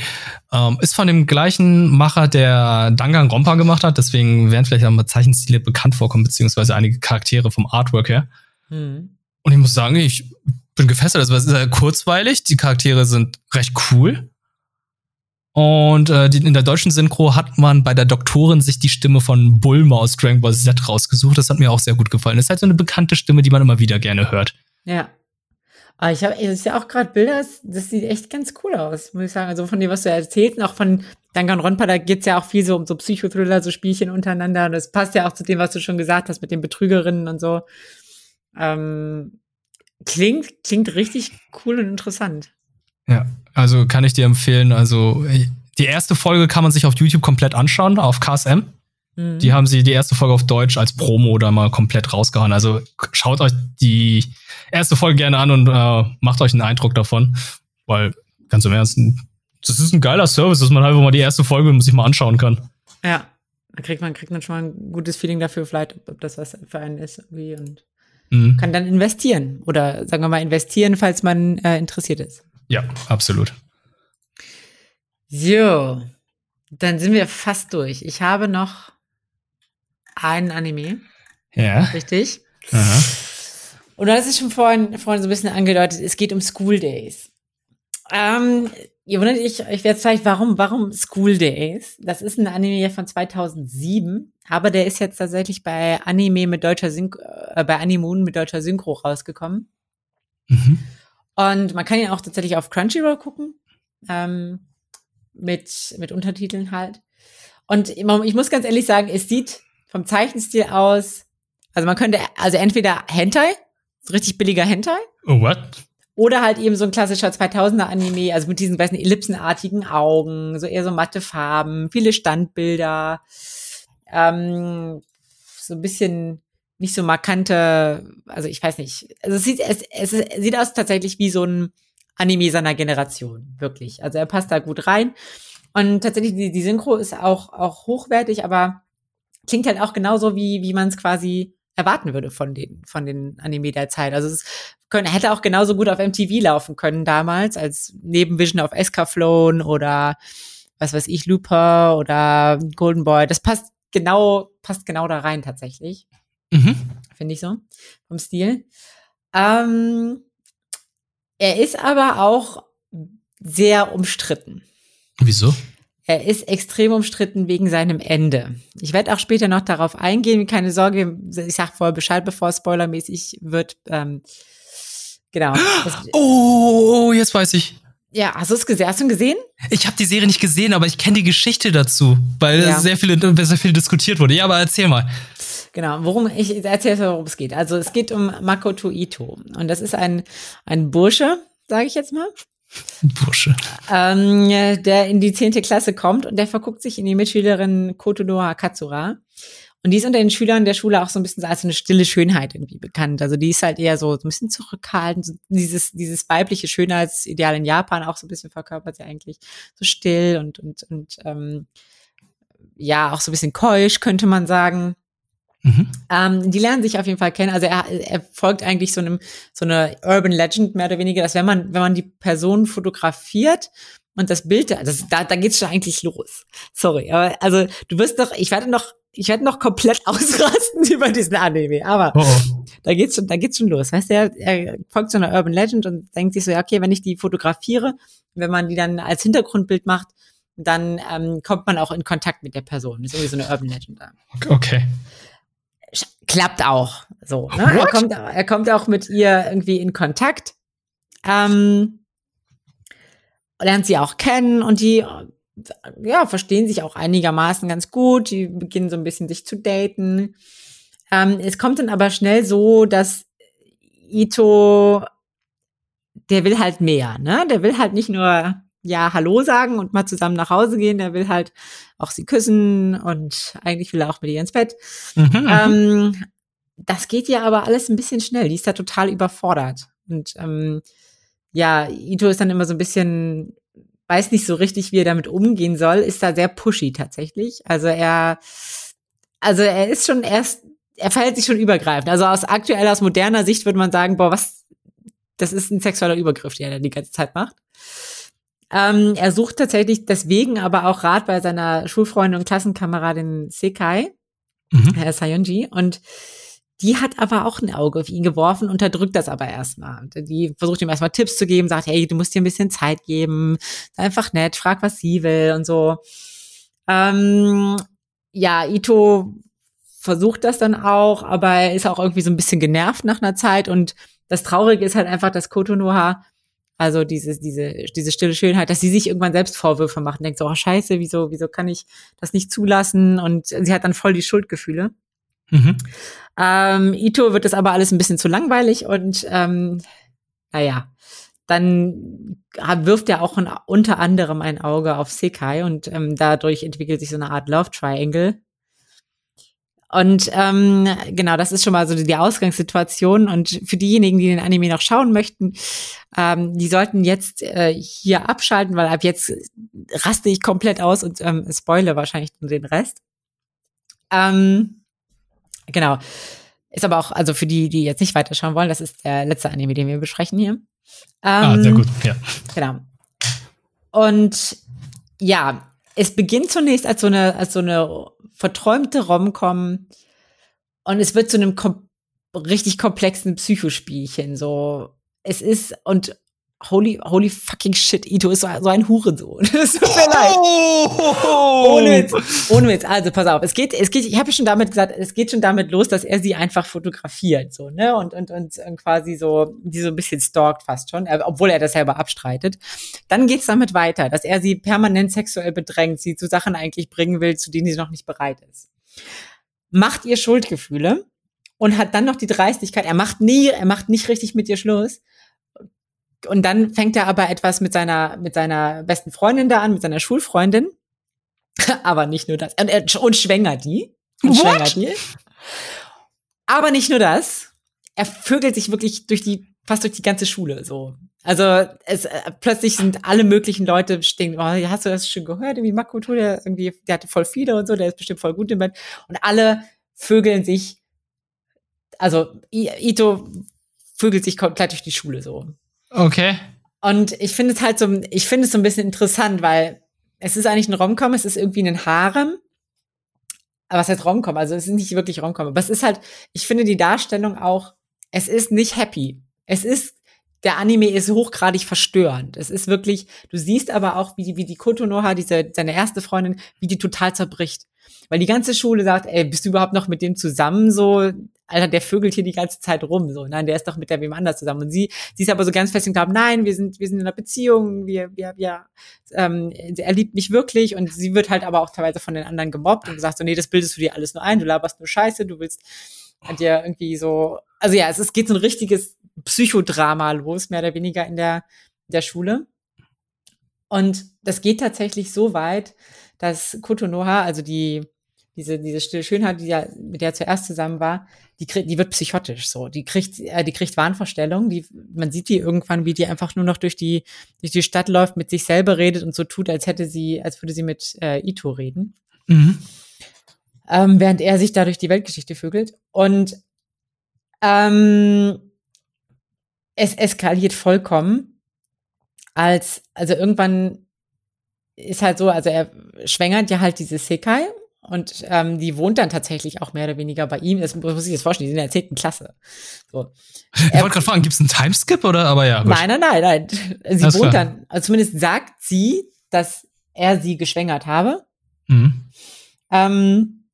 Ähm, ist von dem gleichen Macher, der Danganronpa gemacht hat, deswegen werden vielleicht auch mal Zeichenstile bekannt vorkommen, beziehungsweise einige Charaktere vom Artwork her. Hm. Und ich muss sagen, ich bin gefesselt. Also es ist sehr kurzweilig, die Charaktere sind recht cool. Und äh, die, in der deutschen Synchro hat man bei der Doktorin sich die Stimme von Bulma aus Dragon Ball Z rausgesucht. Das hat mir auch sehr gut gefallen. Das ist halt so eine bekannte Stimme, die man immer wieder gerne hört. Ja. Aber ich habe, ich sehe auch gerade Bilder, das sieht echt ganz cool aus, muss ich sagen. Also von dem, was du erzählst, und auch von Danganronpa, da geht's ja auch viel so um so Psychothriller, so Spielchen untereinander. Und das passt ja auch zu dem, was du schon gesagt hast mit den Betrügerinnen und so. Ähm, klingt, klingt richtig cool und interessant. Ja, also kann ich dir empfehlen. Also die erste Folge kann man sich auf YouTube komplett anschauen, auf KSM. Mhm. Die haben sie die erste Folge auf Deutsch als Promo da mal komplett rausgehauen. Also schaut euch die erste Folge gerne an und äh, macht euch einen Eindruck davon. Weil, ganz im Ernst, das ist ein geiler Service, dass man einfach mal die erste Folge sich mal anschauen kann. Ja, da kriegt man, kriegt man schon mal ein gutes Feeling dafür, vielleicht, ob das was für einen ist irgendwie und Mhm. kann dann investieren. Oder sagen wir mal investieren, falls man äh, interessiert ist. Ja, absolut. So, dann sind wir fast durch. Ich habe noch einen Anime, Ja. richtig? Aha. Und das ist schon vorhin, vorhin so ein bisschen angedeutet, es geht um School Days. Ähm, ihr wundert euch, ich werde vielleicht, warum, warum School Days? Das ist ein Anime von 2007, aber der ist jetzt tatsächlich bei Anime mit deutscher Synchro, äh, bei Animoon mit deutscher Synchro rausgekommen. Mhm. Und man kann ihn auch tatsächlich auf Crunchyroll gucken. Ähm, mit, mit Untertiteln halt. Und ich muss ganz ehrlich sagen, es sieht vom Zeichenstil aus, also man könnte, also entweder Hentai, so richtig billiger Hentai, Oh, what? oder halt eben so ein klassischer 2000er Anime, also mit diesen, weiß nicht, ellipsenartigen Augen, so eher so matte Farben, viele Standbilder, ähm, so ein bisschen nicht so markante, also ich weiß nicht, also es sieht, es, es sieht aus tatsächlich wie so ein Anime seiner Generation, wirklich. Also er passt da gut rein. Und tatsächlich, die, die Synchro ist auch, auch hochwertig, aber klingt halt auch genauso, wie, wie man es quasi erwarten würde von den, von den Anime der Zeit. Also es können, hätte auch genauso gut auf MTV laufen können damals, als Nebenvision auf Escaflown oder was weiß ich, Looper oder Golden Boy. Das passt genau, passt genau da rein tatsächlich Mhm. finde ich so, vom Stil. Ähm, er ist aber auch sehr umstritten. Wieso? Er ist extrem umstritten wegen seinem Ende. Ich werde auch später noch darauf eingehen. Keine Sorge, ich sage vorher Bescheid, bevor es spoilermäßig wird. Ähm, genau. Das, Oh, jetzt weiß ich. Ja, hast du es gesehen? Hast du ihn gesehen? Ich habe die Serie nicht gesehen, aber ich kenne die Geschichte dazu, weil ja. sehr viele sehr viel diskutiert wurde. Ja, aber erzähl mal. Genau, worum ich erzähle, worum es geht. Also es geht um Makoto Ito und das ist ein ein Bursche, sage ich jetzt mal. Bursche. Ähm, der in die zehnte Klasse kommt und der verguckt sich in die Mitschülerin Kotonoha Katsura. Und die ist unter den Schülern der Schule auch so ein bisschen als eine stille Schönheit irgendwie bekannt. Also die ist halt eher so, ein bisschen zurückhaltend. Dieses, dieses weibliche Schönheitsideal in Japan auch so ein bisschen verkörpert sie eigentlich. So still und, und, und ähm, ja, auch so ein bisschen keusch, könnte man sagen. Mhm. Ähm, die lernen sich auf jeden Fall kennen. Also er, er folgt eigentlich so einem so einer Urban Legend mehr oder weniger, dass wenn man wenn man die Person fotografiert und das Bild, das, da da geht's schon eigentlich los. Sorry, aber also du wirst doch, ich werde noch ich werde noch komplett ausrasten über diesen Anime, aber oh oh. da geht's schon, da geht's schon los. Weißt du, er, er folgt so einer Urban Legend und denkt sich so, ja, okay, wenn ich die fotografiere, wenn man die dann als Hintergrundbild macht, dann ähm, kommt man auch in Kontakt mit der Person. Das ist irgendwie so eine Urban Legend da. Okay klappt auch so. Ne? Er, kommt, er kommt auch mit ihr irgendwie in Kontakt. Ähm, lernt sie auch kennen und die ja, verstehen sich auch einigermaßen ganz gut. Die beginnen so ein bisschen sich zu daten. Ähm, es kommt dann aber schnell so, dass Ito, der will halt mehr, ne? Der will halt nicht nur ja Hallo sagen und mal zusammen nach Hause gehen. Der will halt auch sie küssen und eigentlich will er auch mit ihr ins Bett. Mhm, ähm, das geht ja aber alles ein bisschen schnell. Die ist da total überfordert. Und ähm, ja, Ito ist dann immer so ein bisschen, weiß nicht so richtig, wie er damit umgehen soll, ist da sehr pushy tatsächlich. Also er, also er ist schon erst, er verhält sich schon übergreifend. Also aus aktueller, aus moderner Sicht würde man sagen, boah, was, das ist ein sexueller Übergriff, den er die ganze Zeit macht. Ähm, er sucht tatsächlich deswegen aber auch Rat bei seiner Schulfreundin und Klassenkameradin Sekai, mhm. Herr Sayonji. Und die hat aber auch ein Auge auf ihn geworfen, unterdrückt das aber erstmal. Die versucht ihm erstmal Tipps zu geben, sagt, hey, du musst dir ein bisschen Zeit geben, sei einfach nett, frag, was sie will und so. Ähm, ja, Ito versucht das dann auch, aber er ist auch irgendwie so ein bisschen genervt nach einer Zeit und das Traurige ist halt einfach, dass Kotonoha also diese, diese, diese stille Schönheit, dass sie sich irgendwann selbst Vorwürfe macht und denkt so, oh scheiße, wieso, wieso kann ich das nicht zulassen? Und sie hat dann voll die Schuldgefühle. Mhm. Ähm, Ito wird das aber alles ein bisschen zu langweilig und ähm, naja, dann wirft er auch ein, unter anderem ein Auge auf Sekai und ähm, dadurch entwickelt sich so eine Art Love Triangle. Und ähm, genau, das ist schon mal so die Ausgangssituation. Und für diejenigen, die den Anime noch schauen möchten, ähm, die sollten jetzt äh, hier abschalten, weil ab jetzt raste ich komplett aus und ähm, spoile wahrscheinlich den Rest. Ähm, genau. Ist aber auch, also für die, die jetzt nicht weiterschauen wollen, das ist der letzte Anime, den wir besprechen hier. ah, sehr gut, ja. Genau. Und ja, es beginnt zunächst als so eine, als so eine verträumte Romcom und es wird zu einem kom richtig komplexen Psychospielchen. So, es ist und holy, holy fucking shit, Ito ist so, so ein Hurensohn. Es tut mir leid. Oh. Ohne Witz. Ohne Witz. Also pass auf, es geht, es geht, ich habe schon damit gesagt, es geht schon damit los, dass er sie einfach fotografiert, so, ne? Und, und, und, und quasi so, die so ein bisschen stalkt fast schon, obwohl er das selber abstreitet. Dann geht's damit weiter, dass er sie permanent sexuell bedrängt, sie zu Sachen eigentlich bringen will, zu denen sie noch nicht bereit ist. Macht ihr Schuldgefühle und hat dann noch die Dreistigkeit, er macht nie, er macht nicht richtig mit ihr Schluss und dann fängt er aber etwas mit seiner, mit seiner besten Freundin da an, mit seiner Schulfreundin. aber nicht nur das. Und, er, und schwängert die. Und What? schwängert die. Aber nicht nur das. Er vögelt sich wirklich durch die, fast durch die ganze Schule, so. Also, es, äh, plötzlich sind alle möglichen Leute stehen, oh, hast du das schon gehört? Irgendwie Makoto, der irgendwie, der hatte voll viele und so, der ist bestimmt voll gut im Bett. Und alle vögeln sich, also, Ito vögelt sich komplett durch die Schule, so. Okay. Und ich finde es halt so, ich finde es so ein bisschen interessant, weil es ist eigentlich ein Romcom, es ist irgendwie ein Harem. Aber was heißt Romcom? Also es ist nicht wirklich Romcom. Aber es ist halt, ich finde die Darstellung auch, es ist nicht happy. Es ist, der Anime ist hochgradig verstörend. Es ist wirklich, du siehst aber auch, wie die, wie die Kotonoha, diese, seine erste Freundin, wie die total zerbricht. Weil die ganze Schule sagt, ey, bist du überhaupt noch mit dem zusammen so? Alter, der vögelt hier die ganze Zeit rum, so. Nein, der ist doch mit der wem anders zusammen. Und sie, sie ist aber so ganz fest im Glauben, nein, wir sind, wir sind in einer Beziehung, wir, wir, wir, ähm, er liebt mich wirklich und sie wird halt aber auch teilweise von den anderen gemobbt und gesagt so, nee, das bildest du dir alles nur ein, du laberst nur Scheiße, du willst dir irgendwie so, also ja, es, es geht so ein richtiges Psychodrama los, mehr oder weniger in der, der Schule. Und das geht tatsächlich so weit, dass Kotonoha, also die, diese, diese stille Schönheit, die ja, mit der er zuerst zusammen war, die, kriegt, die wird psychotisch so. Die kriegt, äh, die kriegt Wahnvorstellungen. Die, man sieht die irgendwann, wie die einfach nur noch durch die, durch die Stadt läuft, mit sich selber redet und so tut, als hätte sie, als würde sie mit äh, Ito reden. Mhm. Ähm, während er sich da durch die Weltgeschichte vögelt. Und ähm, es eskaliert vollkommen, als, also irgendwann ist halt so, also er schwängert ja halt diese Sekai und ähm, die wohnt dann tatsächlich auch mehr oder weniger bei ihm. Das muss ich jetzt vorstellen, die sind in der zehnten Klasse. So. Ich wollte gerade fragen, gibt es einen Timeskip oder? Aber ja. Gut. Nein, nein, nein, nein. Sie Alles wohnt klar. dann, also zumindest sagt sie, dass er sie geschwängert habe. Mhm. Ähm,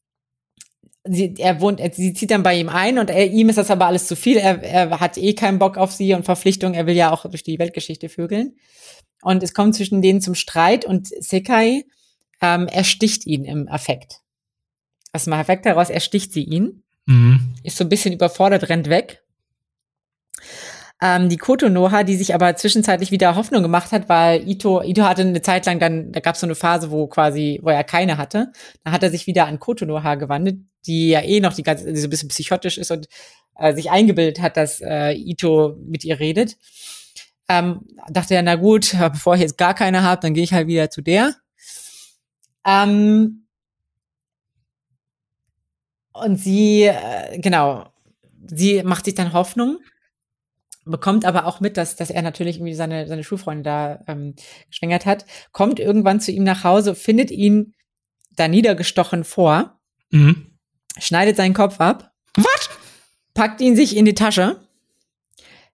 sie, er wohnt, sie zieht dann bei ihm ein und er, ihm ist das aber alles zu viel. Er, er hat eh keinen Bock auf sie und Verpflichtung. Er will ja auch durch die Weltgeschichte vögeln. Und es kommt zwischen denen zum Streit und Sekai ähm, ersticht ihn im Affekt. Aus dem Affekt heraus ersticht sie ihn. Mhm. Ist so ein bisschen überfordert, rennt weg. Ähm, die Kotonoha, die sich aber zwischenzeitlich wieder Hoffnung gemacht hat, weil Ito, Ito hatte eine Zeit lang dann, da gab es so eine Phase, wo quasi, wo er keine hatte. Da hat er sich wieder an Kotonoha gewandt, die ja eh noch die ganze, die so ein bisschen psychotisch ist und äh, sich eingebildet hat, dass äh, Ito mit ihr redet. Ähm, dachte er, na gut, bevor ich jetzt gar keine habe, dann gehe ich halt wieder zu der. Ähm, und sie, äh, genau, sie macht sich dann Hoffnung, bekommt aber auch mit, dass, dass er natürlich irgendwie seine, seine Schulfreunde da ähm, geschwängert hat, kommt irgendwann zu ihm nach Hause, findet ihn da niedergestochen vor, mhm. schneidet seinen Kopf ab. Was? Packt ihn sich in die Tasche,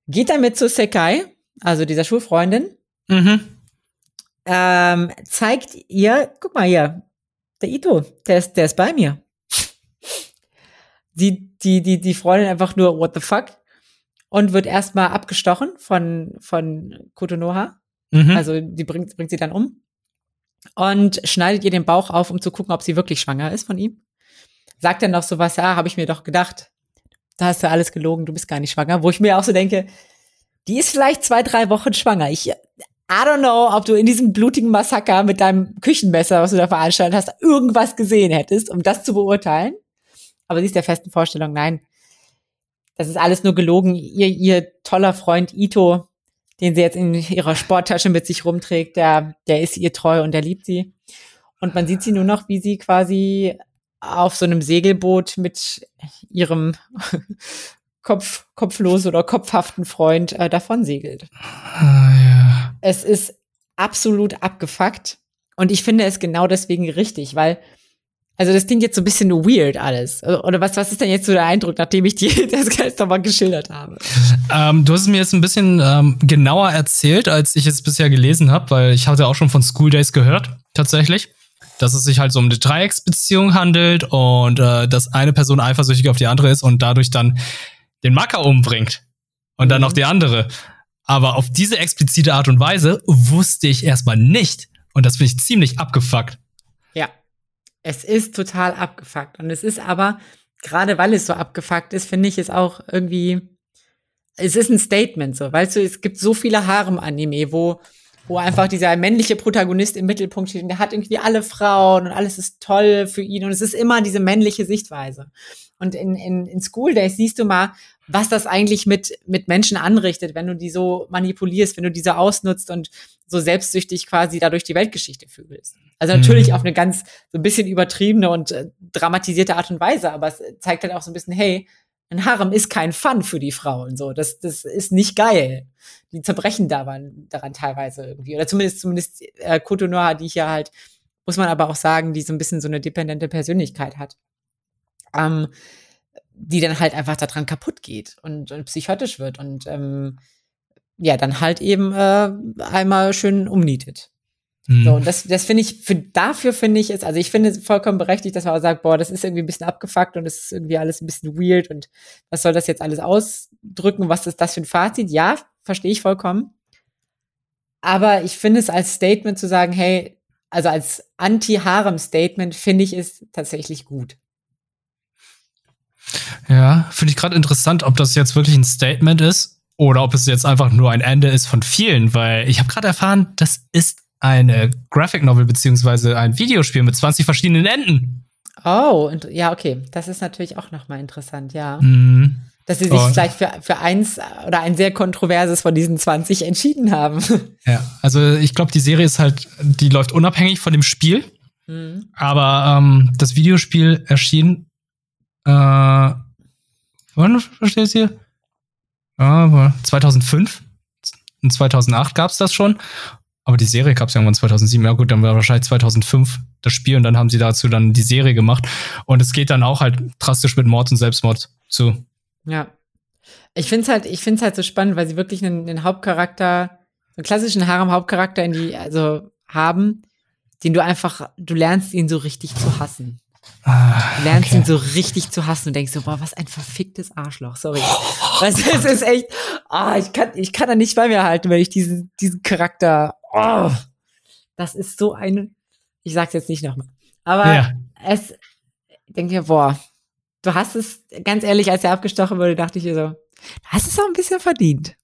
geht damit zu Sekai, also dieser Schulfreundin, mhm. ähm, zeigt ihr, guck mal hier, der Ito, der ist, der ist bei mir. Die, die, die, die Freundin einfach nur, what the fuck? Und wird erstmal abgestochen von, von Kotonoha. Mhm. Also die bringt, bringt sie dann um. Und schneidet ihr den Bauch auf, um zu gucken, ob sie wirklich schwanger ist von ihm. Sagt dann noch so was, ja, habe ich mir doch gedacht. Da hast du alles gelogen, du bist gar nicht schwanger. Wo ich mir auch so denke, die ist vielleicht zwei, drei Wochen schwanger. Ich, I don't know, ob du in diesem blutigen Massaker mit deinem Küchenmesser, was du da veranstaltet hast, irgendwas gesehen hättest, um das zu beurteilen. Aber sie ist der festen Vorstellung, nein, das ist alles nur gelogen. Ihr, ihr toller Freund Ito, den sie jetzt in ihrer Sporttasche mit sich rumträgt, der, der ist ihr treu und der liebt sie. Und man sieht sie nur noch, wie sie quasi auf so einem Segelboot mit ihrem Kopf, kopflos oder kopfhaften Freund äh, davon segelt. Ah, ja. Es ist absolut abgefuckt. Und ich finde es genau deswegen richtig, weil, also das klingt jetzt so ein bisschen weird alles. Oder was, was ist denn jetzt so der Eindruck, nachdem ich dir das Geist nochmal geschildert habe? Ähm, du hast es mir jetzt ein bisschen ähm, genauer erzählt, als ich es bisher gelesen habe, weil ich hatte auch schon von School Days gehört, tatsächlich. Dass es sich halt so um eine Dreiecksbeziehung handelt und äh, dass eine Person eifersüchtig auf die andere ist und dadurch dann den Macker umbringt und mhm. dann noch die andere. Aber auf diese explizite Art und Weise wusste ich erstmal nicht. Und das finde ich ziemlich abgefuckt. Ja, es ist total abgefuckt. Und es ist aber, gerade weil es so abgefuckt ist, finde ich es auch irgendwie, es ist ein Statement so. Weißt du, es gibt so viele Harem-Anime, wo, wo einfach dieser männliche Protagonist im Mittelpunkt steht und der hat irgendwie alle Frauen und alles ist toll für ihn und es ist immer diese männliche Sichtweise. Und in, in, in School Days siehst du mal, was das eigentlich mit, mit Menschen anrichtet, wenn du die so manipulierst, wenn du diese ausnutzt und so selbstsüchtig quasi dadurch die Weltgeschichte fühlst. Also natürlich mhm. auf eine ganz so ein bisschen übertriebene und äh, dramatisierte Art und Weise, aber es zeigt halt auch so ein bisschen, hey, ein Harem ist kein Fun für die Frauen, so. Das, das ist nicht geil. Die zerbrechen daran, daran teilweise irgendwie. Oder zumindest, zumindest äh, Kotonoha, die ich ja halt, muss man aber auch sagen, die so ein bisschen so eine dependente Persönlichkeit hat ähm, die dann halt einfach daran kaputt geht und, und psychotisch wird und ähm, ja, dann halt eben äh, einmal schön umnietet. Mhm. So, und das, das finde ich, für, dafür finde ich es, also ich finde es vollkommen berechtigt, dass man auch sagt, boah, das ist irgendwie ein bisschen abgefuckt und es ist irgendwie alles ein bisschen weird und was soll das jetzt alles ausdrücken? Was ist das für ein Fazit? Ja, verstehe ich vollkommen. Aber ich finde es als Statement zu sagen, hey, also als Anti-Harem-Statement finde ich es tatsächlich gut. Ja, finde ich gerade interessant, ob das jetzt wirklich ein Statement ist oder ob es jetzt einfach nur ein Ende ist von vielen, weil ich habe gerade erfahren, das ist eine Graphic Novel beziehungsweise ein Videospiel mit 20 verschiedenen Enden. Oh, und, ja, okay. Das ist natürlich auch nochmal interessant, ja. Mhm. Dass sie sich oh. vielleicht für, für eins oder ein sehr kontroverses von diesen 20 entschieden haben. Ja, also ich glaube, die Serie ist halt, die läuft unabhängig von dem Spiel. Mhm. Aber ähm, das Videospiel erschien äh, wann versteht es hier? Aber 2005. In 2008 gab es das schon. Aber die Serie gab es irgendwann 2007. Ja gut, dann war wahrscheinlich 2005 das Spiel und dann haben sie dazu dann die Serie gemacht. Und es geht dann auch halt drastisch mit Mord und Selbstmord zu. Ja. Ich finde es halt, ich finde halt so spannend, weil sie wirklich einen, einen Hauptcharakter, einen klassischen Harem-Hauptcharakter in die, also haben, den du einfach, du lernst ihn so richtig zu hassen. Ah, du lernst okay. ihn so richtig zu hassen und denkst so, boah, was ein verficktes Arschloch, sorry. weißt du, es ist echt, ah, ich kann, ich kann da nicht bei mir halten, wenn ich diesen, diesen Charakter, oh, das ist so ein, ich sag's jetzt nicht nochmal. Aber ja. es, denke mir, boah, du hast es, ganz ehrlich, als er abgestochen wurde, dachte ich mir so, du hast es auch ein bisschen verdient.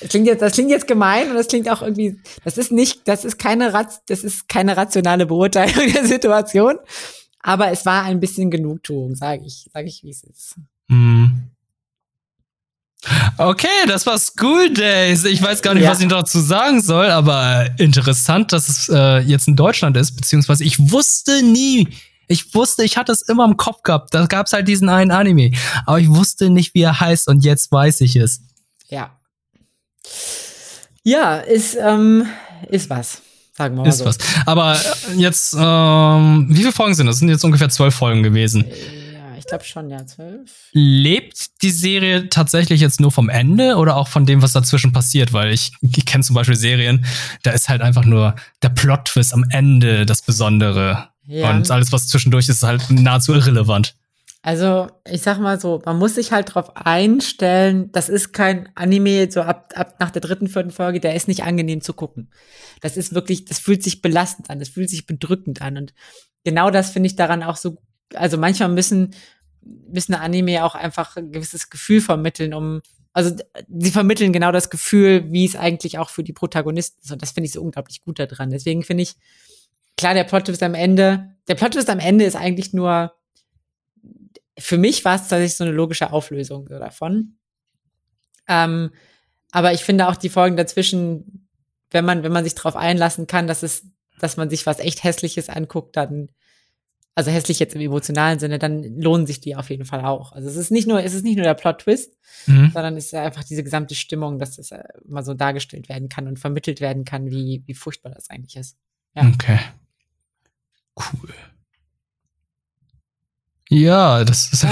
Das klingt jetzt, das klingt jetzt gemein und das klingt auch irgendwie, das ist nicht, das ist keine, das ist keine rationale Beurteilung der Situation. Aber es war ein bisschen Genugtuung, sage ich, sage ich, wie es ist. Mm. Okay, das war School Days. Ich weiß gar nicht, ja. was ich dazu sagen soll, aber interessant, dass es äh, jetzt in Deutschland ist, beziehungsweise ich wusste nie, ich wusste, ich hatte es immer im Kopf gehabt. Da gab es halt diesen einen Anime. Aber ich wusste nicht, wie er heißt und jetzt weiß ich es. Ja. Ja, ist, ähm, ist was. Sagen wir mal ist so. was. Aber äh, jetzt, ähm, wie viele Folgen sind das? Das sind jetzt ungefähr zwölf Folgen gewesen. Ja, ich glaube schon, ja, zwölf. Lebt die Serie tatsächlich jetzt nur vom Ende oder auch von dem, was dazwischen passiert? Weil ich, ich kenne zum Beispiel Serien, da ist halt einfach nur der Plot-Twist am Ende das Besondere. Ja. Und alles, was zwischendurch ist, ist halt nahezu irrelevant. Also, ich sag mal so, man muss sich halt drauf einstellen, das ist kein Anime, so ab, ab nach der dritten, vierten Folge, der ist nicht angenehm zu gucken. Das ist wirklich, das fühlt sich belastend an, das fühlt sich bedrückend an. Und genau das finde ich daran auch so, also manchmal müssen, müssen Anime auch einfach ein gewisses Gefühl vermitteln, um, also sie vermitteln genau das Gefühl, wie es eigentlich auch für die Protagonisten ist. Und das finde ich so unglaublich gut daran. Deswegen finde ich, klar, der Plot ist am Ende, der Plot ist am Ende ist eigentlich nur, für mich war es tatsächlich so eine logische Auflösung davon. Ähm, aber ich finde auch die Folgen dazwischen, wenn man, wenn man sich darauf einlassen kann, dass es, dass man sich was echt Hässliches anguckt, dann, also hässlich jetzt im emotionalen Sinne, dann lohnen sich die auf jeden Fall auch. Also es ist nicht nur, es ist nicht nur der Plot-Twist, mhm. sondern es ist einfach diese gesamte Stimmung, dass es äh, mal so dargestellt werden kann und vermittelt werden kann, wie, wie furchtbar das eigentlich ist. Ja. Okay. Cool. Ja, das ist.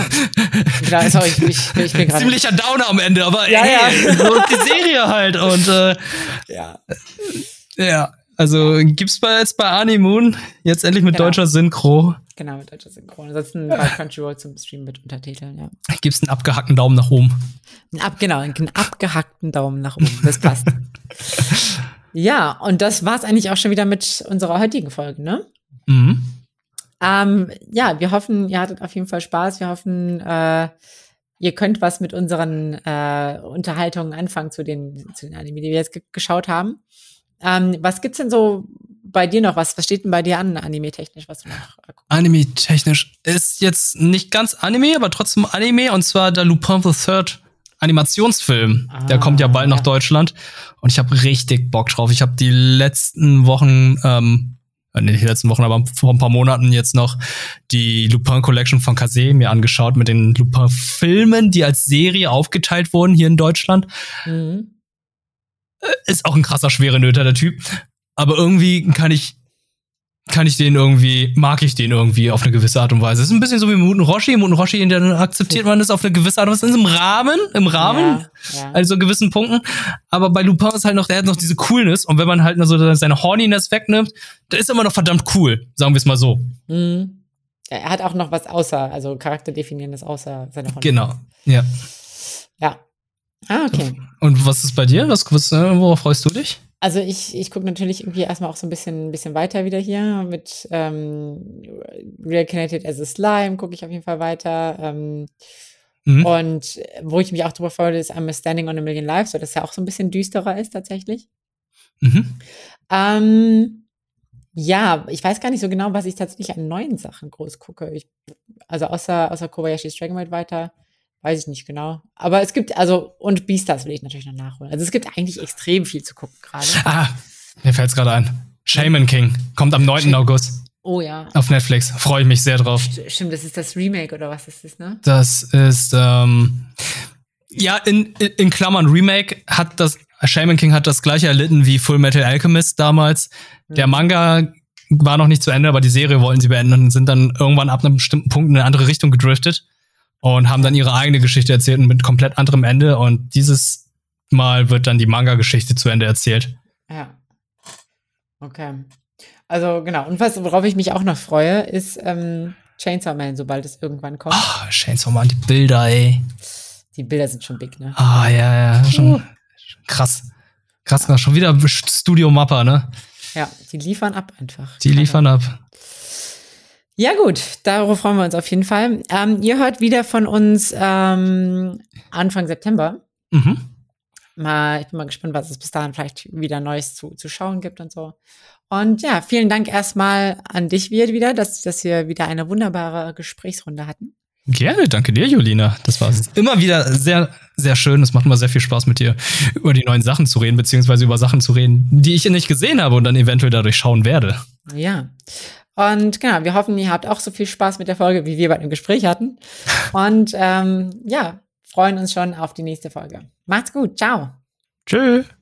Ja, sorry, ich, ich, ich bin ziemlicher Downer am Ende, aber ja, ey, ja. so ist die Serie halt und äh, ja. Ja, also gibt's bei jetzt bei Animoon jetzt endlich mit genau. deutscher Synchro. Genau, mit deutscher Synchro. Ansonsten bei Crunchyroll zum Stream mit Untertiteln, ja. Gibt's einen abgehackten Daumen nach oben? Ein ab, genau, einen abgehackten Daumen nach oben. Das passt. ja, und das war's eigentlich auch schon wieder mit unserer heutigen Folge, ne? Mhm. Ähm, ja, wir hoffen, ihr hattet auf jeden Fall Spaß. Wir hoffen, äh, ihr könnt was mit unseren äh, Unterhaltungen anfangen zu den, zu den Anime, die wir jetzt geschaut haben. Ähm, was gibt's denn so bei dir noch? Was, was steht denn bei dir an, anime-technisch, was du noch äh, Anime-technisch ist jetzt nicht ganz Anime, aber trotzdem Anime, und zwar der Lupin the Third Animationsfilm. Ah, der kommt ja bald ja. nach Deutschland. Und ich habe richtig Bock drauf. Ich habe die letzten Wochen ähm, in den letzten Wochen, aber vor ein paar Monaten jetzt noch die Lupin Collection von Kase mir angeschaut mit den Lupin-Filmen, die als Serie aufgeteilt wurden hier in Deutschland. Mhm. Ist auch ein krasser, schwere Nöter, der Typ. Aber irgendwie kann ich, kann ich den irgendwie, mag ich den irgendwie auf eine gewisse Art und Weise. Es ist ein bisschen so wie Muten Roshi. Muten Roshi, dann akzeptiert man das auf eine gewisse Art und Weise. Im Rahmen, im Rahmen, ja, ja. also gewissen Punkten. Aber bei Lupin ist halt noch, der hat noch diese Coolness. Und wenn man halt nur so seine Horniness wegnimmt, dann ist er immer noch verdammt cool. Sagen wir es mal so. Mhm. Er hat auch noch was außer, also charakterdefinierendes außer seine Horniness. Genau, ja. Ja. Ah, okay. Und was ist bei dir? Was, was, äh, worauf freust du dich? Also ich, ich gucke natürlich irgendwie erstmal auch so ein bisschen, ein bisschen weiter wieder hier mit ähm, Connected as a Slime gucke ich auf jeden Fall weiter. Ähm, mhm. Und wo ich mich auch drüber freue, ist I'm Standing on a Million Lives, so dass ja auch so ein bisschen düsterer ist tatsächlich. Mhm. Ähm, ja, ich weiß gar nicht so genau, was ich tatsächlich an neuen Sachen groß gucke. Ich, also außer, außer Kobayashi's Dragon Ball weiter Weiß ich nicht genau. Aber es gibt, also, und Beastars will ich natürlich noch nachholen. Also es gibt eigentlich extrem viel zu gucken gerade. Ah, mir fällt es gerade ein. Shaman King kommt am 9. Sh August. Oh ja. Auf Netflix. Freue ich mich sehr drauf. Stimmt, das ist das Remake oder was ist das, ne? Das ist, ähm, ja, in, in Klammern Remake hat das, Shaman King hat das gleiche erlitten wie Full Metal Alchemist damals. Mhm. Der Manga war noch nicht zu Ende, aber die Serie wollten sie beenden und sind dann irgendwann ab einem bestimmten Punkt in eine andere Richtung gedriftet und haben dann ihre eigene Geschichte erzählt mit komplett anderem Ende. Und dieses Mal wird dann die Manga-Geschichte zu Ende erzählt. Ja. Okay. Also genau. Und was, worauf ich mich auch noch freue, ist ähm, Chainsaw Man, sobald es irgendwann kommt. Oh, Chainsaw Man, die Bilder, ey. Die Bilder sind schon big, ne? Ah, ja, ja. Schon uh. krass. Krass, schon wieder Studio Mappa, ne? Ja, die liefern ab einfach. Die liefern ab. Ja gut, darauf freuen wir uns auf jeden Fall. Ähm, ihr hört wieder von uns ähm, Anfang September. Mhm. Mal, ich bin mal gespannt, was es bis dahin vielleicht wieder Neues zu, zu schauen gibt und so. Und ja, vielen Dank erstmal an dich wieder, dass, dass wir wieder eine wunderbare Gesprächsrunde hatten. Gerne, danke dir, Jolina. Das war immer wieder sehr, sehr schön. Es macht immer sehr viel Spaß, mit dir über die neuen Sachen zu reden, beziehungsweise über Sachen zu reden, die ich nicht gesehen habe und dann eventuell dadurch schauen werde. Ja. Und genau, wir hoffen, ihr habt auch so viel Spaß mit der Folge, wie wir bei dem Gespräch hatten. Und ähm, ja, freuen uns schon auf die nächste Folge. Macht's gut. Ciao. Tschüss.